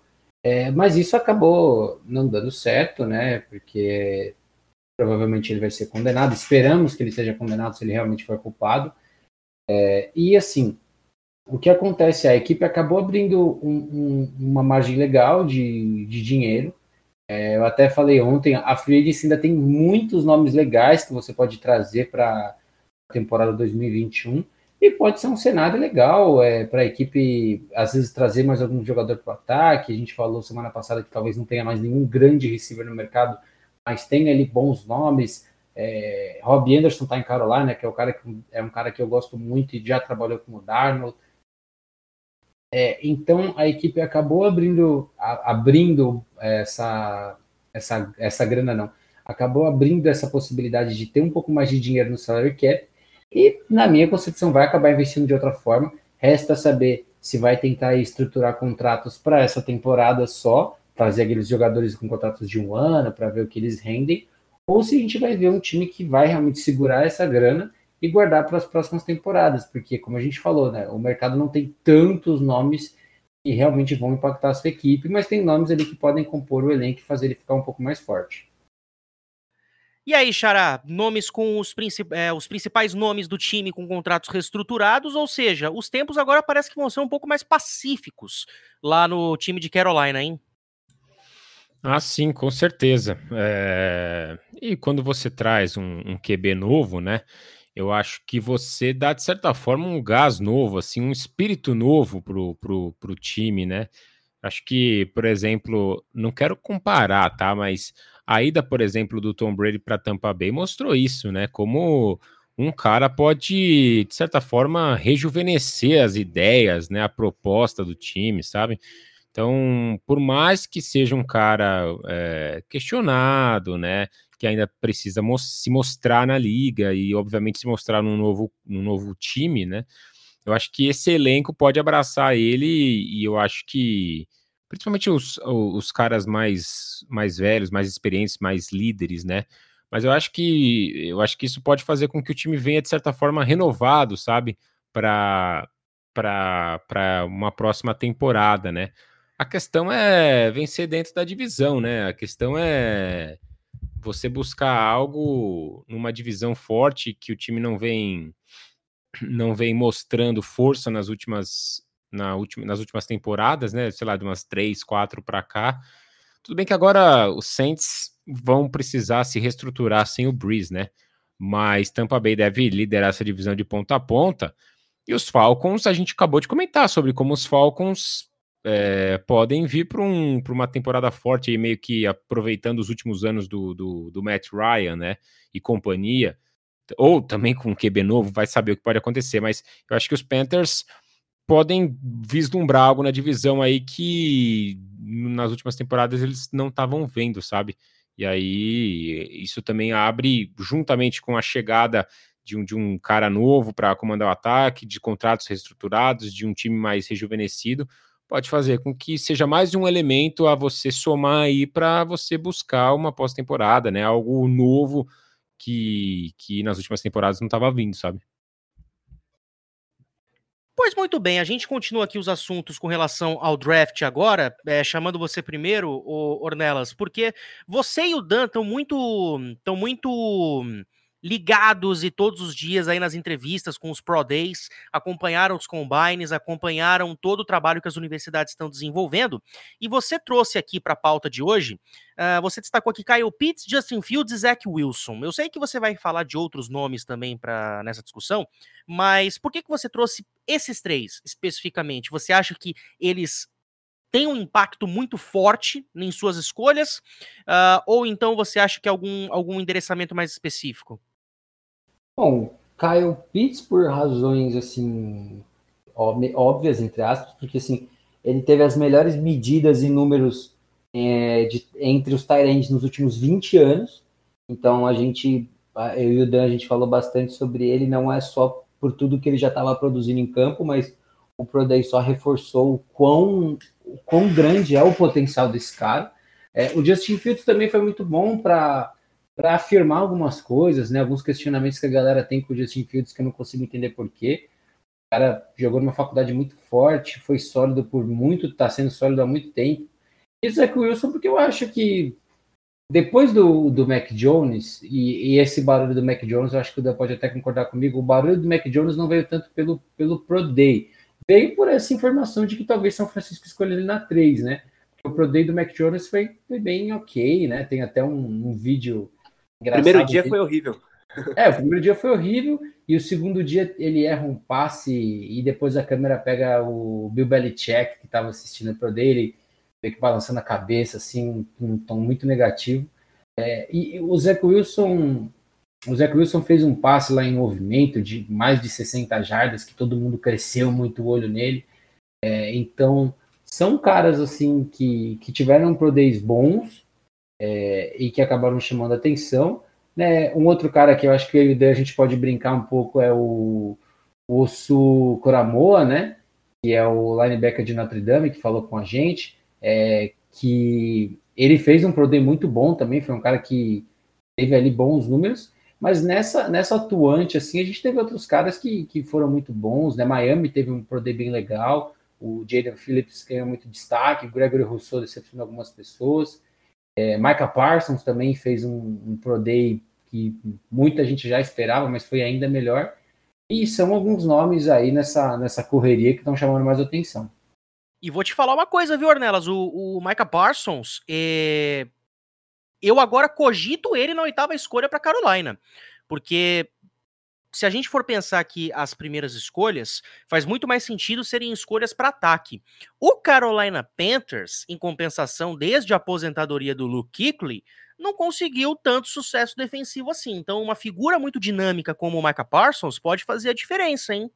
é, mas isso acabou não dando certo, né? Porque provavelmente ele vai ser condenado. Esperamos que ele seja condenado se ele realmente for culpado. É, e assim, o que acontece? A equipe acabou abrindo um, um, uma margem legal de, de dinheiro. É, eu até falei ontem, a Free Agency ainda tem muitos nomes legais que você pode trazer para a temporada 2021 e pode ser um cenário legal é, para a equipe, às vezes, trazer mais algum jogador para o ataque. A gente falou semana passada que talvez não tenha mais nenhum grande receiver no mercado, mas tem ali bons nomes. É, Rob Anderson está em Carolina, que é, o cara que, é um cara que eu gosto muito e já trabalhou com o Darnold. É, então a equipe acabou abrindo, a, abrindo essa, essa, essa grana, não. Acabou abrindo essa possibilidade de ter um pouco mais de dinheiro no salary cap e, na minha concepção, vai acabar investindo de outra forma. Resta saber se vai tentar estruturar contratos para essa temporada só, trazer aqueles jogadores com contratos de um ano para ver o que eles rendem, ou se a gente vai ver um time que vai realmente segurar essa grana e guardar para as próximas temporadas, porque, como a gente falou, né, o mercado não tem tantos nomes que realmente vão impactar a sua equipe, mas tem nomes ali que podem compor o elenco e fazer ele ficar um pouco mais forte. E aí, Xará, nomes com os, princip é, os, principais nomes do time com contratos reestruturados, ou seja, os tempos agora parece que vão ser um pouco mais pacíficos lá no time de Carolina, hein? Ah, sim, com certeza. É... E quando você traz um, um QB novo, né? Eu acho que você dá, de certa forma, um gás novo, assim, um espírito novo pro, pro, pro time, né? Acho que, por exemplo, não quero comparar, tá? Mas a ida, por exemplo, do Tom Brady para Tampa Bay mostrou isso, né? Como um cara pode, de certa forma, rejuvenescer as ideias, né? A proposta do time, sabe? Então, por mais que seja um cara é, questionado, né? Que ainda precisa mo se mostrar na liga e, obviamente, se mostrar num novo, num novo time, né? Eu acho que esse elenco pode abraçar ele e eu acho que, principalmente os, os caras mais, mais velhos, mais experientes, mais líderes, né? Mas eu acho que eu acho que isso pode fazer com que o time venha, de certa forma, renovado, sabe? Para para uma próxima temporada, né? A questão é vencer dentro da divisão, né? A questão é você buscar algo numa divisão forte que o time não vem não vem mostrando força nas últimas na última, nas últimas temporadas, né? Sei lá, de umas três, quatro para cá. Tudo bem que agora os Saints vão precisar se reestruturar sem o Breeze, né? Mas Tampa Bay deve liderar essa divisão de ponta a ponta. E os Falcons, a gente acabou de comentar sobre como os Falcons é, podem vir para um, uma temporada forte, aí, meio que aproveitando os últimos anos do, do, do, Matt Ryan né, e companhia, ou também com um QB novo, vai saber o que pode acontecer, mas eu acho que os Panthers podem vislumbrar algo na divisão aí que nas últimas temporadas eles não estavam vendo, sabe? E aí isso também abre, juntamente com a chegada de um, de um cara novo para comandar o ataque, de contratos reestruturados, de um time mais rejuvenescido, pode fazer com que seja mais um elemento a você somar aí para você buscar uma pós-temporada, né? Algo novo que, que nas últimas temporadas não estava vindo, sabe? Pois muito bem, a gente continua aqui os assuntos com relação ao draft agora, é, chamando você primeiro, Ornelas, porque você e o Dan estão muito, estão muito ligados e todos os dias aí nas entrevistas com os Pro Days, acompanharam os combines, acompanharam todo o trabalho que as universidades estão desenvolvendo. E você trouxe aqui para a pauta de hoje, uh, você destacou aqui Kyle Pitts, Justin Fields e Zach Wilson. Eu sei que você vai falar de outros nomes também para nessa discussão, mas por que, que você trouxe esses três especificamente? Você acha que eles tem um impacto muito forte em suas escolhas? Uh, ou então você acha que é algum, algum endereçamento mais específico? Bom, Kyle Pitts por razões assim óbvias entre aspas, porque assim ele teve as melhores medidas e números é, de, entre os Tyrants nos últimos 20 anos. Então a gente, eu e o Dan, a gente falou bastante sobre ele, não é só por tudo que ele já estava produzindo em campo, mas o Pro Day só reforçou o quão o quão grande é o potencial desse cara. É, o Justin Fields também foi muito bom para para afirmar algumas coisas, né? Alguns questionamentos que a galera tem com o Justin Fields que eu não consigo entender porquê. O cara jogou numa faculdade muito forte, foi sólido por muito, está sendo sólido há muito tempo. Isso é com o Wilson porque eu acho que depois do, do Mac Jones, e, e, esse barulho do Mac Jones, eu acho que o Dan pode até concordar comigo, o barulho do Mac Jones não veio tanto pelo, pelo Pro Day, veio por essa informação de que talvez São Francisco escolheu ele na 3, né? O Pro Day do Mac Jones foi, foi bem ok, né? Tem até um, um vídeo engraçado. Primeiro dia foi horrível. É, o primeiro dia foi horrível e o segundo dia ele erra um passe e depois a câmera pega o Bill Belichick que estava assistindo Pro Day, ele meio que balançando a cabeça, assim, um tom muito negativo. É, e o Zach Wilson o Zach Wilson fez um passe lá em movimento de mais de 60 jardas, que todo mundo cresceu muito o olho nele. É, então, são caras assim que, que tiveram Pro Days bons é, e que acabaram chamando atenção. Né? Um outro cara que eu acho que a gente pode brincar um pouco é o Osso Coramoa, né? que é o linebacker de Notre Dame, que falou com a gente, é, que ele fez um Pro Day muito bom também, foi um cara que teve ali bons números, mas nessa, nessa atuante, assim, a gente teve outros caras que, que foram muito bons, né? Miami teve um Pro Day bem legal, o Jaden Phillips ganhou muito destaque, o Gregory Rousseau decepcionou algumas pessoas, é, Micah Parsons também fez um, um Pro Day que muita gente já esperava, mas foi ainda melhor. E são alguns nomes aí nessa, nessa correria que estão chamando mais atenção. E vou te falar uma coisa, viu, Ornelas? O, o Micah Parsons, é, eu agora cogito ele na oitava escolha para Carolina, porque se a gente for pensar que as primeiras escolhas, faz muito mais sentido serem escolhas para ataque. O Carolina Panthers, em compensação, desde a aposentadoria do Luke Kuechly, não conseguiu tanto sucesso defensivo assim. Então, uma figura muito dinâmica como o Micah Parsons pode fazer a diferença, hein?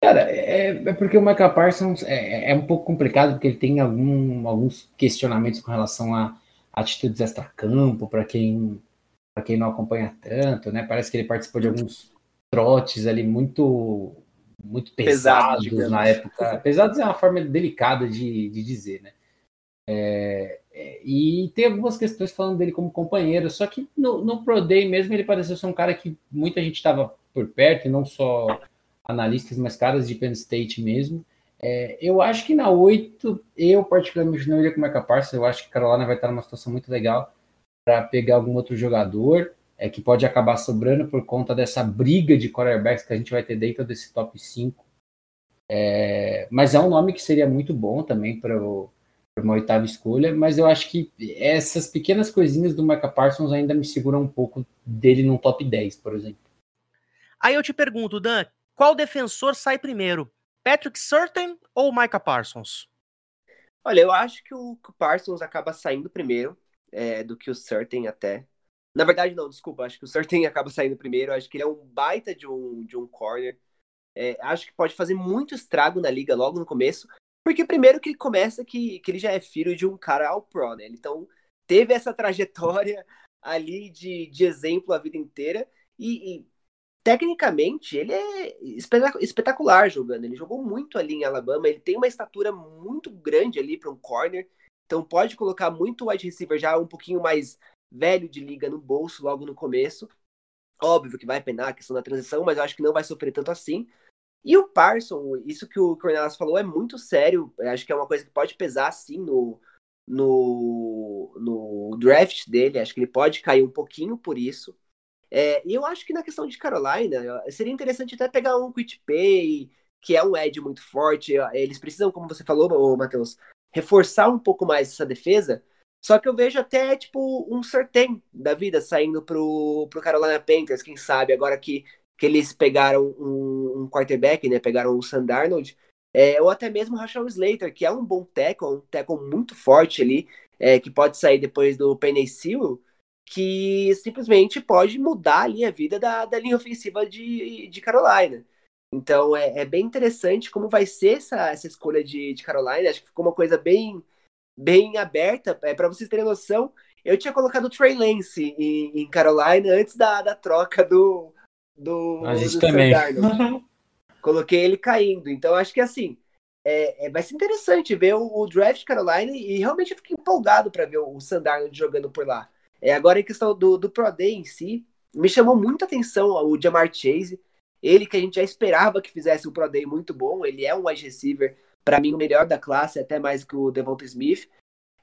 Cara, é, é porque o Micah Parsons é, é, um pouco complicado, porque ele tem algum, alguns questionamentos com relação a atitudes extra-campo, para quem, quem não acompanha tanto, né? Parece que ele participou de alguns trotes ali muito muito pesados Pesado, na época. Pesados é uma forma delicada de, de dizer, né? É, é, e tem algumas questões falando dele como companheiro, só que no, no Pro Day mesmo ele pareceu ser um cara que muita gente estava por perto, e não só analistas, mas caras de Penn State mesmo. É, eu acho que na 8, eu particularmente não iria com o Micah Parsons, eu acho que Carolina vai estar numa situação muito legal para pegar algum outro jogador é, que pode acabar sobrando por conta dessa briga de quarterbacks que a gente vai ter dentro desse top 5. É, mas é um nome que seria muito bom também para uma oitava escolha, mas eu acho que essas pequenas coisinhas do Micah Parsons ainda me seguram um pouco dele num top 10, por exemplo. Aí eu te pergunto, Dan, qual defensor sai primeiro? Patrick Surtain ou Micah Parsons? Olha, eu acho que o, Parsons acaba saindo primeiro é, do que o Surtain até. Na verdade, não, desculpa, acho que o Surtain acaba saindo primeiro. Acho que ele é um baita de um, de um corner. É, acho que pode fazer muito estrago na liga logo no começo. Porque primeiro que ele começa que, que ele já é filho de um cara ao pro, né? Então teve essa trajetória ali de, de exemplo a vida inteira. E, e tecnicamente, ele é espetacular jogando. Ele jogou muito ali em Alabama. Ele tem uma estatura muito grande ali para um corner. Então pode colocar muito wide receiver já um pouquinho mais velho de liga no bolso logo no começo. Óbvio que vai penar a questão da transição, mas eu acho que não vai sofrer tanto assim. E o Parson, isso que o Cornelas falou é muito sério. Eu acho que é uma coisa que pode pesar sim no, no, no draft dele. Acho que ele pode cair um pouquinho por isso. É, e eu acho que na questão de Carolina, seria interessante até pegar um Quit Pay, que é um edge muito forte. Eles precisam, como você falou, Matheus, reforçar um pouco mais essa defesa. Só que eu vejo até, tipo, um certain da vida saindo pro, pro Carolina Panthers, quem sabe, agora que, que eles pegaram um, um quarterback, né? Pegaram o Darnold. É, ou até mesmo o Rachel Slater, que é um bom tackle, um tackle muito forte ali, é, que pode sair depois do Penny Sewell, que simplesmente pode mudar ali a vida da, da linha ofensiva de, de Carolina. Então é, é, bem interessante como vai ser essa, essa escolha de, de Carolina. Acho que ficou uma coisa bem, bem aberta. É, para vocês terem noção, eu tinha colocado o Trey Lance em, em Carolina antes da, da troca do. do A gente do também. Coloquei ele caindo. Então acho que assim. É, é, vai ser interessante ver o, o, draft de Carolina e realmente eu fiquei empolgado para ver o, o Sandarno jogando por lá. É, agora, em questão do, do Pro Day em si, me chamou muita atenção o Jamar Chase. Ele que a gente já esperava que fizesse um Pro Day muito bom, ele é um wide receiver, para mim o melhor da classe, até mais que o Devonta Smith.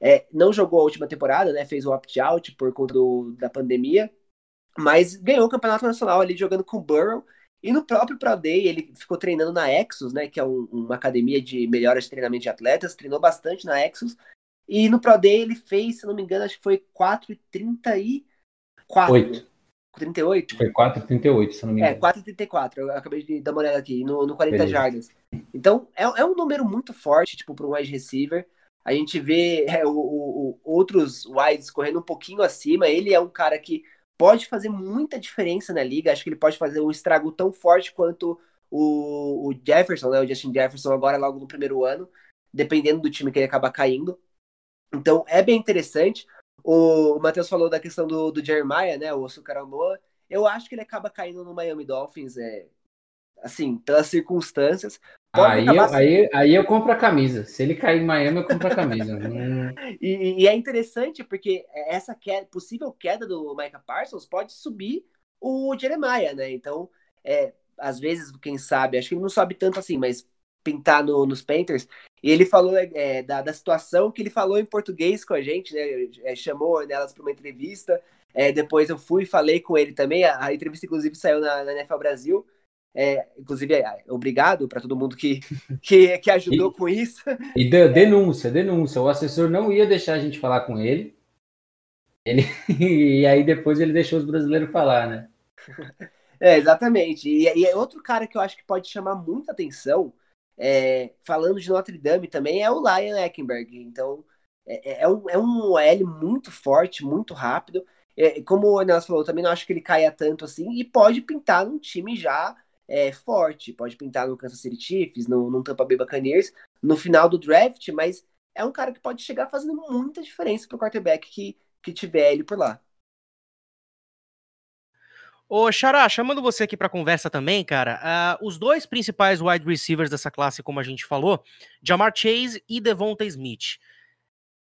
É, não jogou a última temporada, né? Fez o opt-out por conta do, da pandemia, mas ganhou o campeonato nacional ali jogando com o Burrow. E no próprio Pro Day ele ficou treinando na Exos, né? Que é um, uma academia de melhora de treinamento de atletas, treinou bastante na Exos. E no Pro Day ele fez, se não me engano, acho que foi 4,34. 8. 38? Foi 4,38, se não me é, engano. É, 4,34. Eu acabei de dar uma olhada aqui, no, no 40 Beleza. jardas. Então, é, é um número muito forte, tipo, para um wide receiver. A gente vê é, o, o, outros wides correndo um pouquinho acima. Ele é um cara que pode fazer muita diferença na liga. Acho que ele pode fazer um estrago tão forte quanto o, o Jefferson, né? O Justin Jefferson agora logo no primeiro ano, dependendo do time que ele acabar caindo. Então é bem interessante. O, o Matheus falou da questão do, do Jeremiah, né? O Sucaramoa. Eu acho que ele acaba caindo no Miami Dolphins, é, assim, pelas circunstâncias. Aí eu, aí, aí eu compro a camisa. Se ele cair em Miami, eu compro a camisa. e, e, é interessante porque essa queda, possível queda do Micah Parsons pode subir o Jeremiah, né? Então, é, às vezes, quem sabe, acho que ele não sobe tanto assim, mas pintar no, nos Panthers. E ele falou é, da, da situação que ele falou em português com a gente, né? É, chamou nelas para uma entrevista. É, depois eu fui e falei com ele também. A, a entrevista, inclusive, saiu na, na NFL Brasil. É, inclusive, é, obrigado para todo mundo que, que, que ajudou e, com isso. E de, denúncia, denúncia. O assessor não ia deixar a gente falar com ele. ele e aí depois ele deixou os brasileiros falar, né? É, exatamente. E, e é outro cara que eu acho que pode chamar muita atenção é, falando de Notre Dame também, é o Lion Eckenberg. Então, é, é, é um, é um OL muito forte, muito rápido. É, como o Nelson falou, também não acho que ele caia tanto assim. E pode pintar num time já é, forte. Pode pintar no Kansas City Chiefs, no, no Tampa Bay Buccaneers, no final do draft. Mas é um cara que pode chegar fazendo muita diferença pro quarterback que, que tiver ele por lá. Ô, Xará, chamando você aqui para conversa também, cara, uh, os dois principais wide receivers dessa classe, como a gente falou, Jamar Chase e Devonta Smith.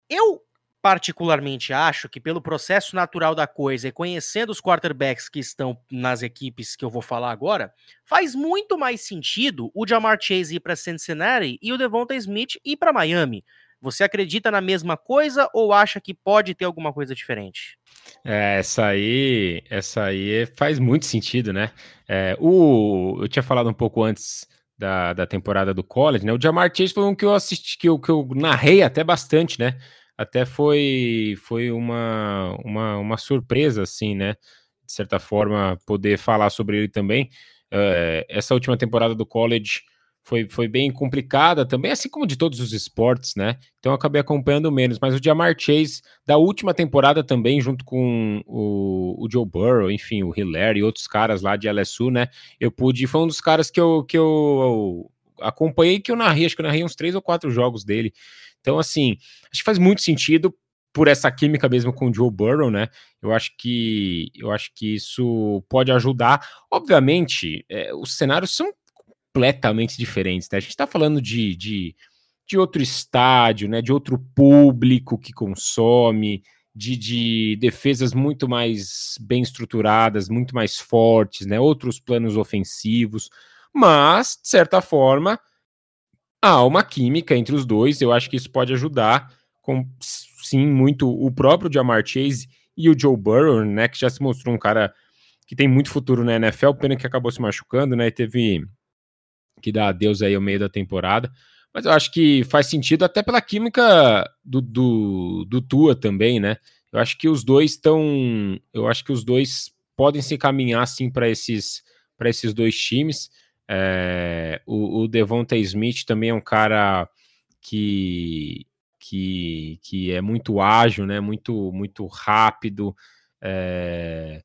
Eu particularmente acho que pelo processo natural da coisa e conhecendo os quarterbacks que estão nas equipes que eu vou falar agora, faz muito mais sentido o Jamar Chase ir para Cincinnati e o Devonta Smith ir para Miami. Você acredita na mesma coisa ou acha que pode ter alguma coisa diferente? É, essa aí, essa aí faz muito sentido, né? É, o, eu tinha falado um pouco antes da, da temporada do college, né? O Jamar Chase foi um que eu assisti, que eu, que eu narrei até bastante, né? Até foi, foi uma, uma, uma surpresa, assim, né? De certa forma, poder falar sobre ele também. É, essa última temporada do college foi, foi bem complicada também, assim como de todos os esportes, né? Então eu acabei acompanhando menos. Mas o Jamar Chase, da última temporada também, junto com o, o Joe Burrow, enfim, o Hiller e outros caras lá de LSU, né? Eu pude. Foi um dos caras que eu, que eu acompanhei, que eu narrei, acho que eu narrei uns três ou quatro jogos dele. Então, assim, acho que faz muito sentido por essa química mesmo com o Joe Burrow, né? Eu acho que eu acho que isso pode ajudar. Obviamente, é, os cenários são completamente diferentes. Né? A gente está falando de, de, de, outro estádio, né? de outro público que consome, de, de defesas muito mais bem estruturadas, muito mais fortes, né? outros planos ofensivos, mas, de certa forma, há uma química entre os dois. Eu acho que isso pode ajudar, com sim, muito o próprio Jamar Chase e o Joe Burrow, né? Que já se mostrou um cara que tem muito futuro na NFL, pena que acabou se machucando, né? E teve que dar adeus aí ao meio da temporada. Mas eu acho que faz sentido até pela química do, do, do Tua também, né? Eu acho que os dois estão. Eu acho que os dois podem se caminhar assim para esses, esses dois times. É, o, o Devonta Smith também é um cara que, que, que é muito ágil, né? Muito, muito rápido. É,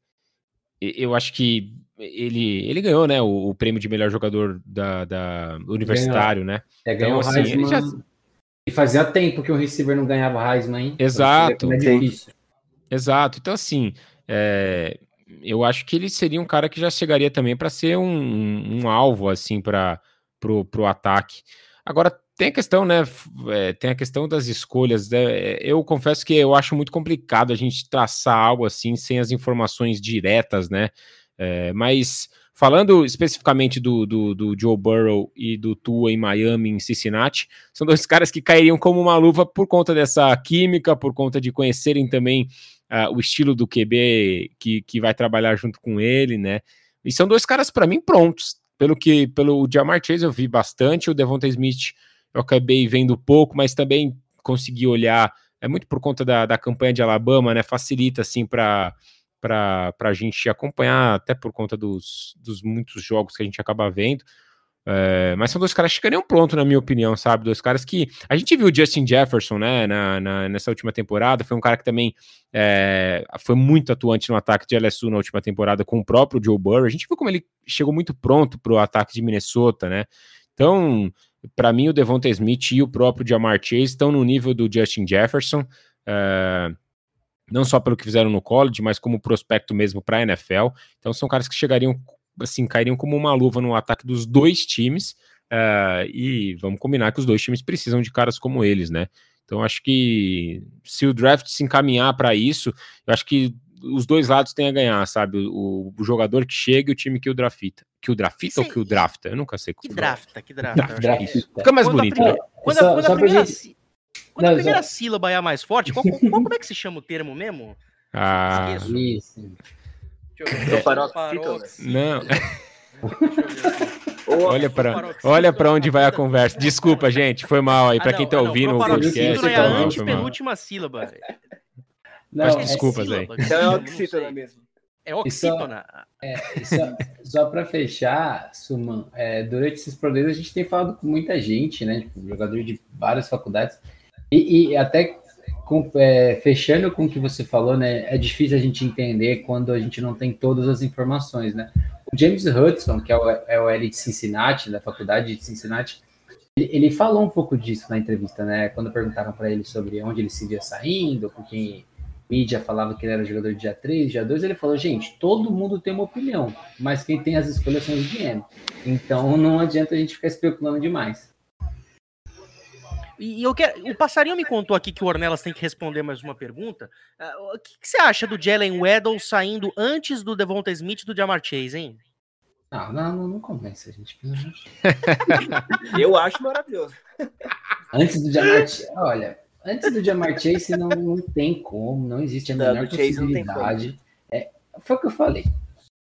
eu acho que ele, ele ganhou, né, o, o prêmio de melhor jogador da, da universitário, ganhou. né? É, ganhou então, assim, ele já... E fazia tempo que o receiver não ganhava Heisman, hein? Exato. É difícil. Exato. Então, assim, é, eu acho que ele seria um cara que já chegaria também para ser um, um, um, alvo, assim, para pro, pro ataque. Agora, tem a questão, né? É, tem a questão das escolhas. Né, eu confesso que eu acho muito complicado a gente traçar algo assim sem as informações diretas, né? É, mas falando especificamente do, do, do, Joe Burrow e do Tua em Miami, em Cincinnati, são dois caras que cairiam como uma luva por conta dessa química, por conta de conhecerem também uh, o estilo do QB que, que vai trabalhar junto com ele, né? E são dois caras, para mim, prontos. Pelo que pelo Jamar Chase eu vi bastante, o Devonta Smith eu acabei vendo pouco, mas também consegui olhar, é muito por conta da, da campanha de Alabama, né? Facilita assim para para a gente acompanhar, até por conta dos, dos muitos jogos que a gente acaba vendo. É, mas são dois caras que chegariam pronto, na minha opinião, sabe? Dois caras que. A gente viu o Justin Jefferson, né, na, na nessa última temporada. Foi um cara que também é, foi muito atuante no ataque de LSU na última temporada com o próprio Joe Burrow. A gente viu como ele chegou muito pronto para o ataque de Minnesota, né? Então, para mim, o Devonta Smith e o próprio Jamar Chase estão no nível do Justin Jefferson. É, não só pelo que fizeram no college, mas como prospecto mesmo para a NFL. Então são caras que chegariam, assim, cairiam como uma luva no ataque dos dois times. Uh, e vamos combinar que os dois times precisam de caras como eles, né? Então acho que se o draft se encaminhar para isso, eu acho que os dois lados têm a ganhar, sabe? O, o jogador que chega e o time que o drafta. Que o drafta ou que o drafta? Eu nunca sei. Que drafta, que drafta. drafta. Fica mais quando bonito, né? Quando, a, quando a primeira... Gente... Quando não, a primeira já... sílaba é a mais forte, qual, qual, como é que se chama o termo mesmo? Ah, Esqueço. isso. Não. olha para olha para onde vai a conversa. Desculpa, gente, foi mal aí ah, para quem tá ah, ouvindo o podcast. É a antepenúltima sílaba. Não, Mas desculpas é aí. Então é oxítona mesmo. É oxítona. É, só, só para fechar, Suman, é, durante esses problemas a gente tem falado com muita gente, né? Tipo, jogador de várias faculdades. E, e até com, é, fechando com o que você falou, né? É difícil a gente entender quando a gente não tem todas as informações, né? O James Hudson, que é o, é o L de Cincinnati, da faculdade de Cincinnati, ele, ele falou um pouco disso na entrevista, né? Quando perguntaram para ele sobre onde ele se via saindo, porque mídia falava que ele era jogador de dia 3, dia 2, ele falou, gente, todo mundo tem uma opinião, mas quem tem as escolhas são os GM. Então não adianta a gente ficar especulando demais. E eu quero, o passarinho me contou aqui que o Ornelas tem que responder mais uma pergunta. Uh, o que, que, você acha do Jalen Weddle saindo antes do Devonta Smith e do Jamar Chase, hein? Não, não, não convence a gente. eu acho maravilhoso. Antes do Jamar Chase, olha, antes do Jamar Chase não, não tem como, não existe a menor possibilidade. É, foi o que eu falei.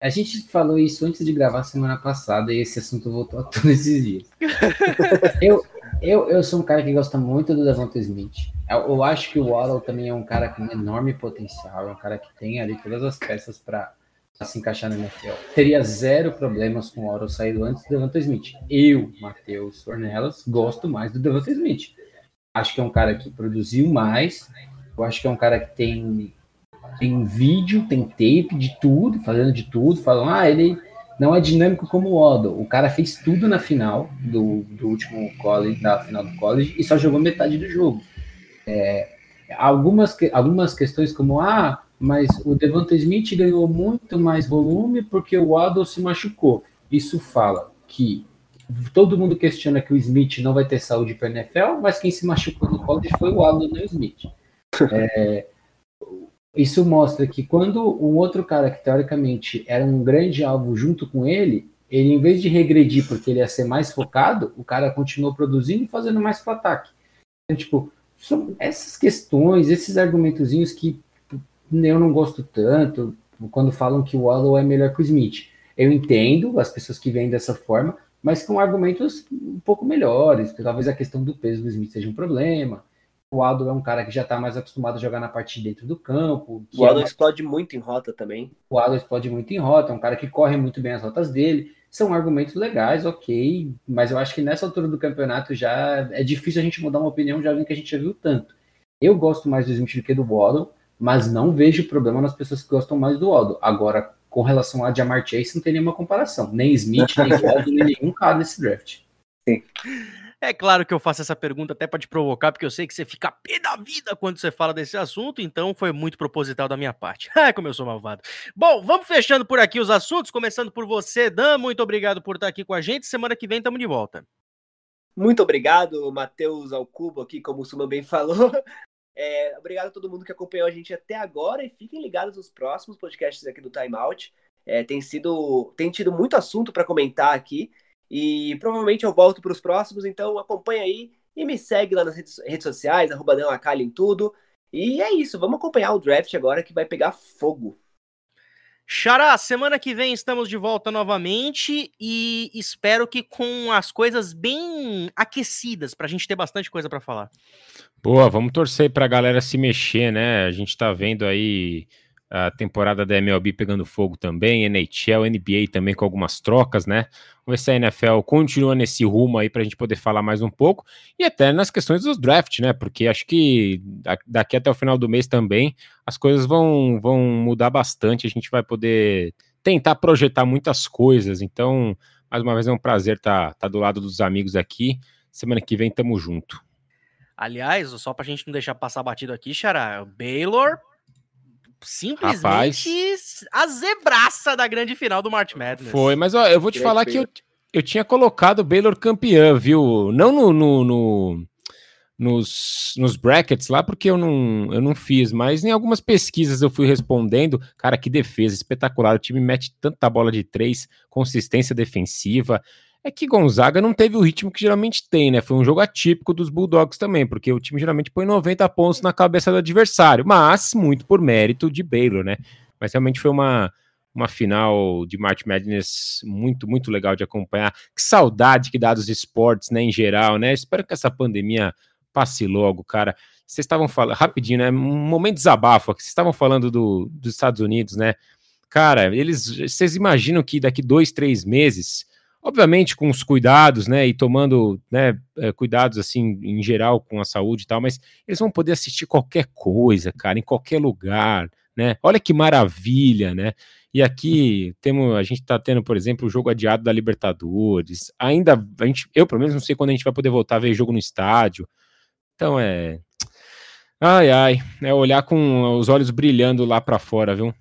A gente falou isso antes de gravar semana passada e esse assunto voltou a todos esses dias. eu, eu, eu sou um cara que gosta muito do Devonta Smith. Eu, eu acho que o Waddle também é um cara com enorme potencial, é um cara que tem ali todas as peças para se encaixar no NFL. Teria zero problemas com o Waddle saído antes do Devonta Smith. Eu, Matheus Ornelas, gosto mais do Devonta Smith. Acho que é um cara que produziu mais. Eu acho que é um cara que tem, tem vídeo, tem tape de tudo, fazendo de tudo. Falam, ah, ele não é dinâmico como o Odo. O cara fez tudo na final do, do último college, da final do college, e só jogou metade do jogo. É, algumas, algumas questões como, ah, mas o Devonta Smith ganhou muito mais volume porque o Waddle se machucou. Isso fala que todo mundo questiona que o Smith não vai ter saúde para NFL, mas quem se machucou no college foi o Waddle, não o Smith. É, isso mostra que quando um outro cara que teoricamente era um grande alvo junto com ele, ele em vez de regredir porque ele ia ser mais focado, o cara continuou produzindo e fazendo mais para ataque. Então, tipo, são essas questões, esses argumentozinhos que eu não gosto tanto, quando falam que o Waddle é melhor que o Smith. Eu entendo as pessoas que vêm dessa forma, mas com argumentos um pouco melhores. Talvez a questão do peso do Smith seja um problema. O Waddle é um cara que já está mais acostumado a jogar na parte de dentro do campo. O Waddle é explode muito em rota também. O Waddle explode muito em rota, é um cara que corre muito bem as rotas dele. São argumentos legais, ok, mas eu acho que nessa altura do campeonato já é difícil a gente mudar uma opinião de alguém que a gente já viu tanto. Eu gosto mais do Smith do que do Waddle, mas não vejo problema nas pessoas que gostam mais do Waddle. Agora, com relação a Jamar Chase, não tem nenhuma comparação. Nem Smith, nem Waddle, nem nenhum cara nesse draft. Sim. É claro que eu faço essa pergunta até para te provocar, porque eu sei que você fica pé da vida quando você fala desse assunto, então foi muito proposital da minha parte. Ah, como eu sou malvado. Bom, vamos fechando por aqui os assuntos, começando por você, Dan. Muito obrigado por estar aqui com a gente. Semana que vem estamos de volta. Muito obrigado, Matheus Alcubo, aqui, como o Suma bem falou. É, obrigado a todo mundo que acompanhou a gente até agora e fiquem ligados nos próximos podcasts aqui do Time Out. É, tem sido, tem tido muito assunto para comentar aqui. E provavelmente eu volto para os próximos, então acompanha aí e me segue lá nas redes, redes sociais, arroba em tudo. E é isso, vamos acompanhar o draft agora que vai pegar fogo. Xará, semana que vem estamos de volta novamente e espero que com as coisas bem aquecidas, para a gente ter bastante coisa para falar. Boa, vamos torcer para a galera se mexer, né? A gente está vendo aí a temporada da MLB pegando fogo também, NHL, NBA também com algumas trocas, né? Vamos ver se a NFL continua nesse rumo aí para a gente poder falar mais um pouco e até nas questões dos draft, né? Porque acho que daqui até o final do mês também as coisas vão, vão mudar bastante, a gente vai poder tentar projetar muitas coisas. Então, mais uma vez é um prazer estar tá, tá do lado dos amigos aqui. Semana que vem tamo junto. Aliás, só pra gente não deixar passar batido aqui, Xará, Baylor simplesmente Rapaz. a zebraça da grande final do March Madness. Foi, mas ó, eu vou te falar que eu, eu tinha colocado o Baylor campeão, viu? Não no, no, no, nos, nos brackets lá, porque eu não, eu não fiz, mas em algumas pesquisas eu fui respondendo. Cara, que defesa espetacular. O time mete tanta bola de três, consistência defensiva é que Gonzaga não teve o ritmo que geralmente tem, né? Foi um jogo atípico dos Bulldogs também, porque o time geralmente põe 90 pontos na cabeça do adversário, mas muito por mérito de Baylor, né? Mas realmente foi uma, uma final de March Madness muito, muito legal de acompanhar. Que saudade que dá dos esportes, né, em geral, né? Espero que essa pandemia passe logo, cara. Vocês estavam falando, rapidinho, né? Um momento de desabafo aqui. Vocês estavam falando do, dos Estados Unidos, né? Cara, eles, vocês imaginam que daqui dois, três meses obviamente com os cuidados, né, e tomando, né, eh, cuidados assim em geral com a saúde e tal, mas eles vão poder assistir qualquer coisa, cara, em qualquer lugar, né? Olha que maravilha, né? E aqui temos, a gente está tendo, por exemplo, o jogo adiado da Libertadores. Ainda a gente, eu pelo menos não sei quando a gente vai poder voltar a ver jogo no estádio. Então é Ai ai, é olhar com os olhos brilhando lá para fora, viu?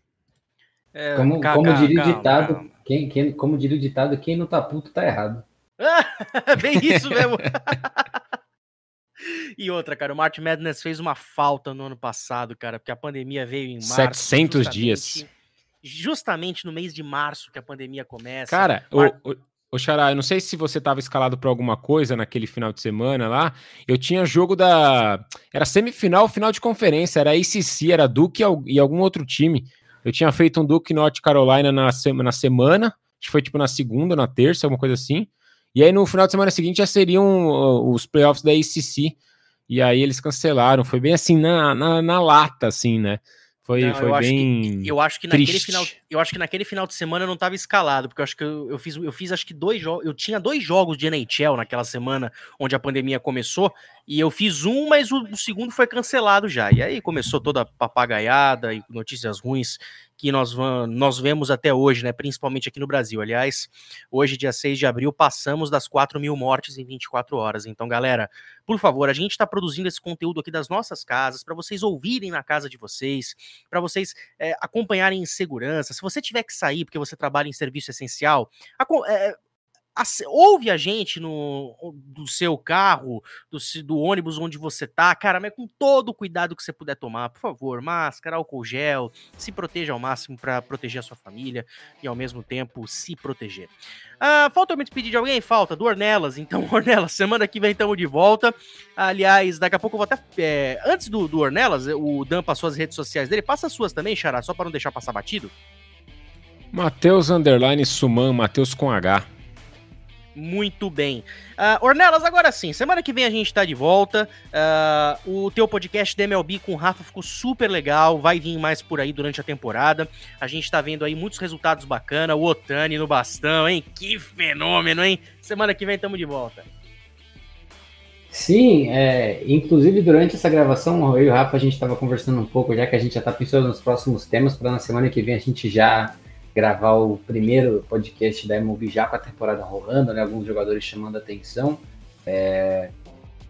É, como, como diria o ditado, calma. Quem, quem, como diria o ditado, quem não tá puto tá errado. Bem isso mesmo. e outra, cara, o March Madness fez uma falta no ano passado, cara, porque a pandemia veio em março. 700 dias. Justamente no mês de março que a pandemia começa. Cara, Mar... o, o, o Xará, eu não sei se você estava escalado para alguma coisa naquele final de semana lá. Eu tinha jogo da. Era semifinal, final de conferência. Era ACC, era Duke e algum outro time. Eu tinha feito um Duke North Carolina na, na semana, acho que foi tipo na segunda, na terça, alguma coisa assim. E aí no final de semana seguinte já seriam uh, os playoffs da ACC. E aí eles cancelaram. Foi bem assim na, na, na lata, assim, né? Foi, não, foi eu bem. Acho que, eu acho que naquele final, eu acho que naquele final de semana eu não estava escalado, porque eu acho que eu, eu, fiz, eu fiz acho que dois jogos. Eu tinha dois jogos de NHL naquela semana onde a pandemia começou, e eu fiz um, mas o, o segundo foi cancelado já. E aí começou toda a papagaiada e notícias ruins que nós, nós vemos até hoje, né? Principalmente aqui no Brasil. Aliás, hoje, dia 6 de abril, passamos das 4 mil mortes em 24 horas. Então, galera, por favor, a gente está produzindo esse conteúdo aqui das nossas casas, para vocês ouvirem na casa de vocês, para vocês é, acompanharem em segurança. Se você tiver que sair porque você trabalha em serviço essencial, é, ouve a gente no do seu carro, do, do, ônibus onde você tá, cara, mas com todo o cuidado que você puder tomar, por favor, máscara, álcool gel, se proteja ao máximo para proteger a sua família e ao mesmo tempo se proteger. Ah, falta eu me despedir de alguém? Falta, do Ornelas. Então, Ornelas, semana que vem estamos de volta. Aliás, daqui a pouco eu vou até. É, antes do, do Ornelas, o Dan passou as redes sociais dele. Passa as suas também, Xará, só para não deixar passar batido. Matheus Underline Suman, Matheus com H. Muito bem. Uh, Ornelas, agora sim, semana que vem a gente tá de volta. Uh, o teu podcast da MLB com o Rafa ficou super legal, vai vir mais por aí durante a temporada. A gente tá vendo aí muitos resultados bacanas, o Otani no bastão, hein? Que fenômeno, hein? Semana que vem tamo de volta. Sim, é, inclusive durante essa gravação, eu e o Rafa a gente estava conversando um pouco, já que a gente já está pensando nos próximos temas, para na semana que vem a gente já gravar o primeiro podcast da MLB já com a temporada rolando, né? Alguns jogadores chamando atenção. É...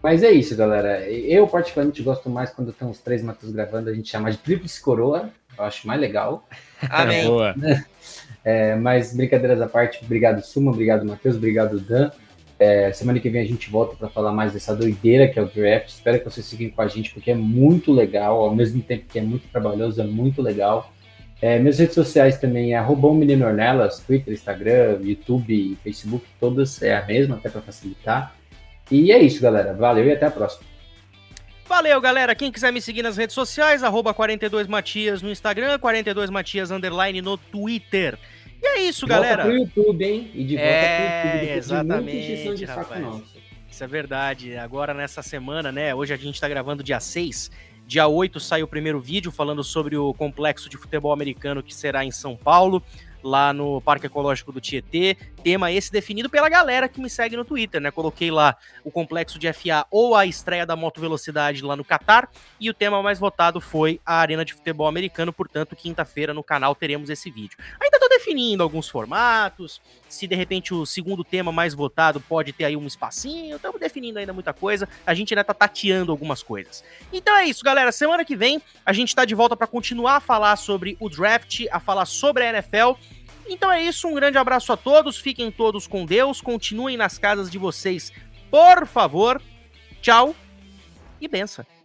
Mas é isso, galera. Eu particularmente gosto mais quando tem os três Matheus gravando, a gente chama de tríplice coroa. Eu acho mais legal. Amém. Boa. É, mas brincadeiras à parte, obrigado Suma, obrigado Matheus, obrigado Dan. É, semana que vem a gente volta para falar mais dessa doideira que é o draft. Espero que vocês fiquem com a gente porque é muito legal, ao mesmo tempo que é muito trabalhoso, é muito legal. É, minhas redes sociais também é arroba menino Ornelas, Twitter, Instagram, YouTube, Facebook, todas é a mesma, até para facilitar. E é isso, galera. Valeu e até a próxima. Valeu, galera. Quem quiser me seguir nas redes sociais, arroba 42matias no Instagram, 42matias underline no Twitter. E é isso, de galera. Volta pro YouTube, hein? E de volta é, pro YouTube. Exatamente, de rapaz. Isso é verdade. Agora, nessa semana, né? Hoje a gente tá gravando dia 6. Dia 8 sai o primeiro vídeo falando sobre o complexo de futebol americano que será em São Paulo lá no Parque Ecológico do Tietê. Tema esse definido pela galera que me segue no Twitter, né? Coloquei lá o complexo de FA ou a estreia da Moto Velocidade lá no Catar. E o tema mais votado foi a Arena de Futebol Americano. Portanto, quinta-feira no canal teremos esse vídeo. Ainda tô definindo alguns formatos. Se de repente o segundo tema mais votado pode ter aí um espacinho. Estamos definindo ainda muita coisa. A gente ainda tá tateando algumas coisas. Então é isso, galera. Semana que vem a gente tá de volta para continuar a falar sobre o draft, a falar sobre a NFL. Então é isso, um grande abraço a todos, fiquem todos com Deus, continuem nas casas de vocês, por favor. Tchau e benção.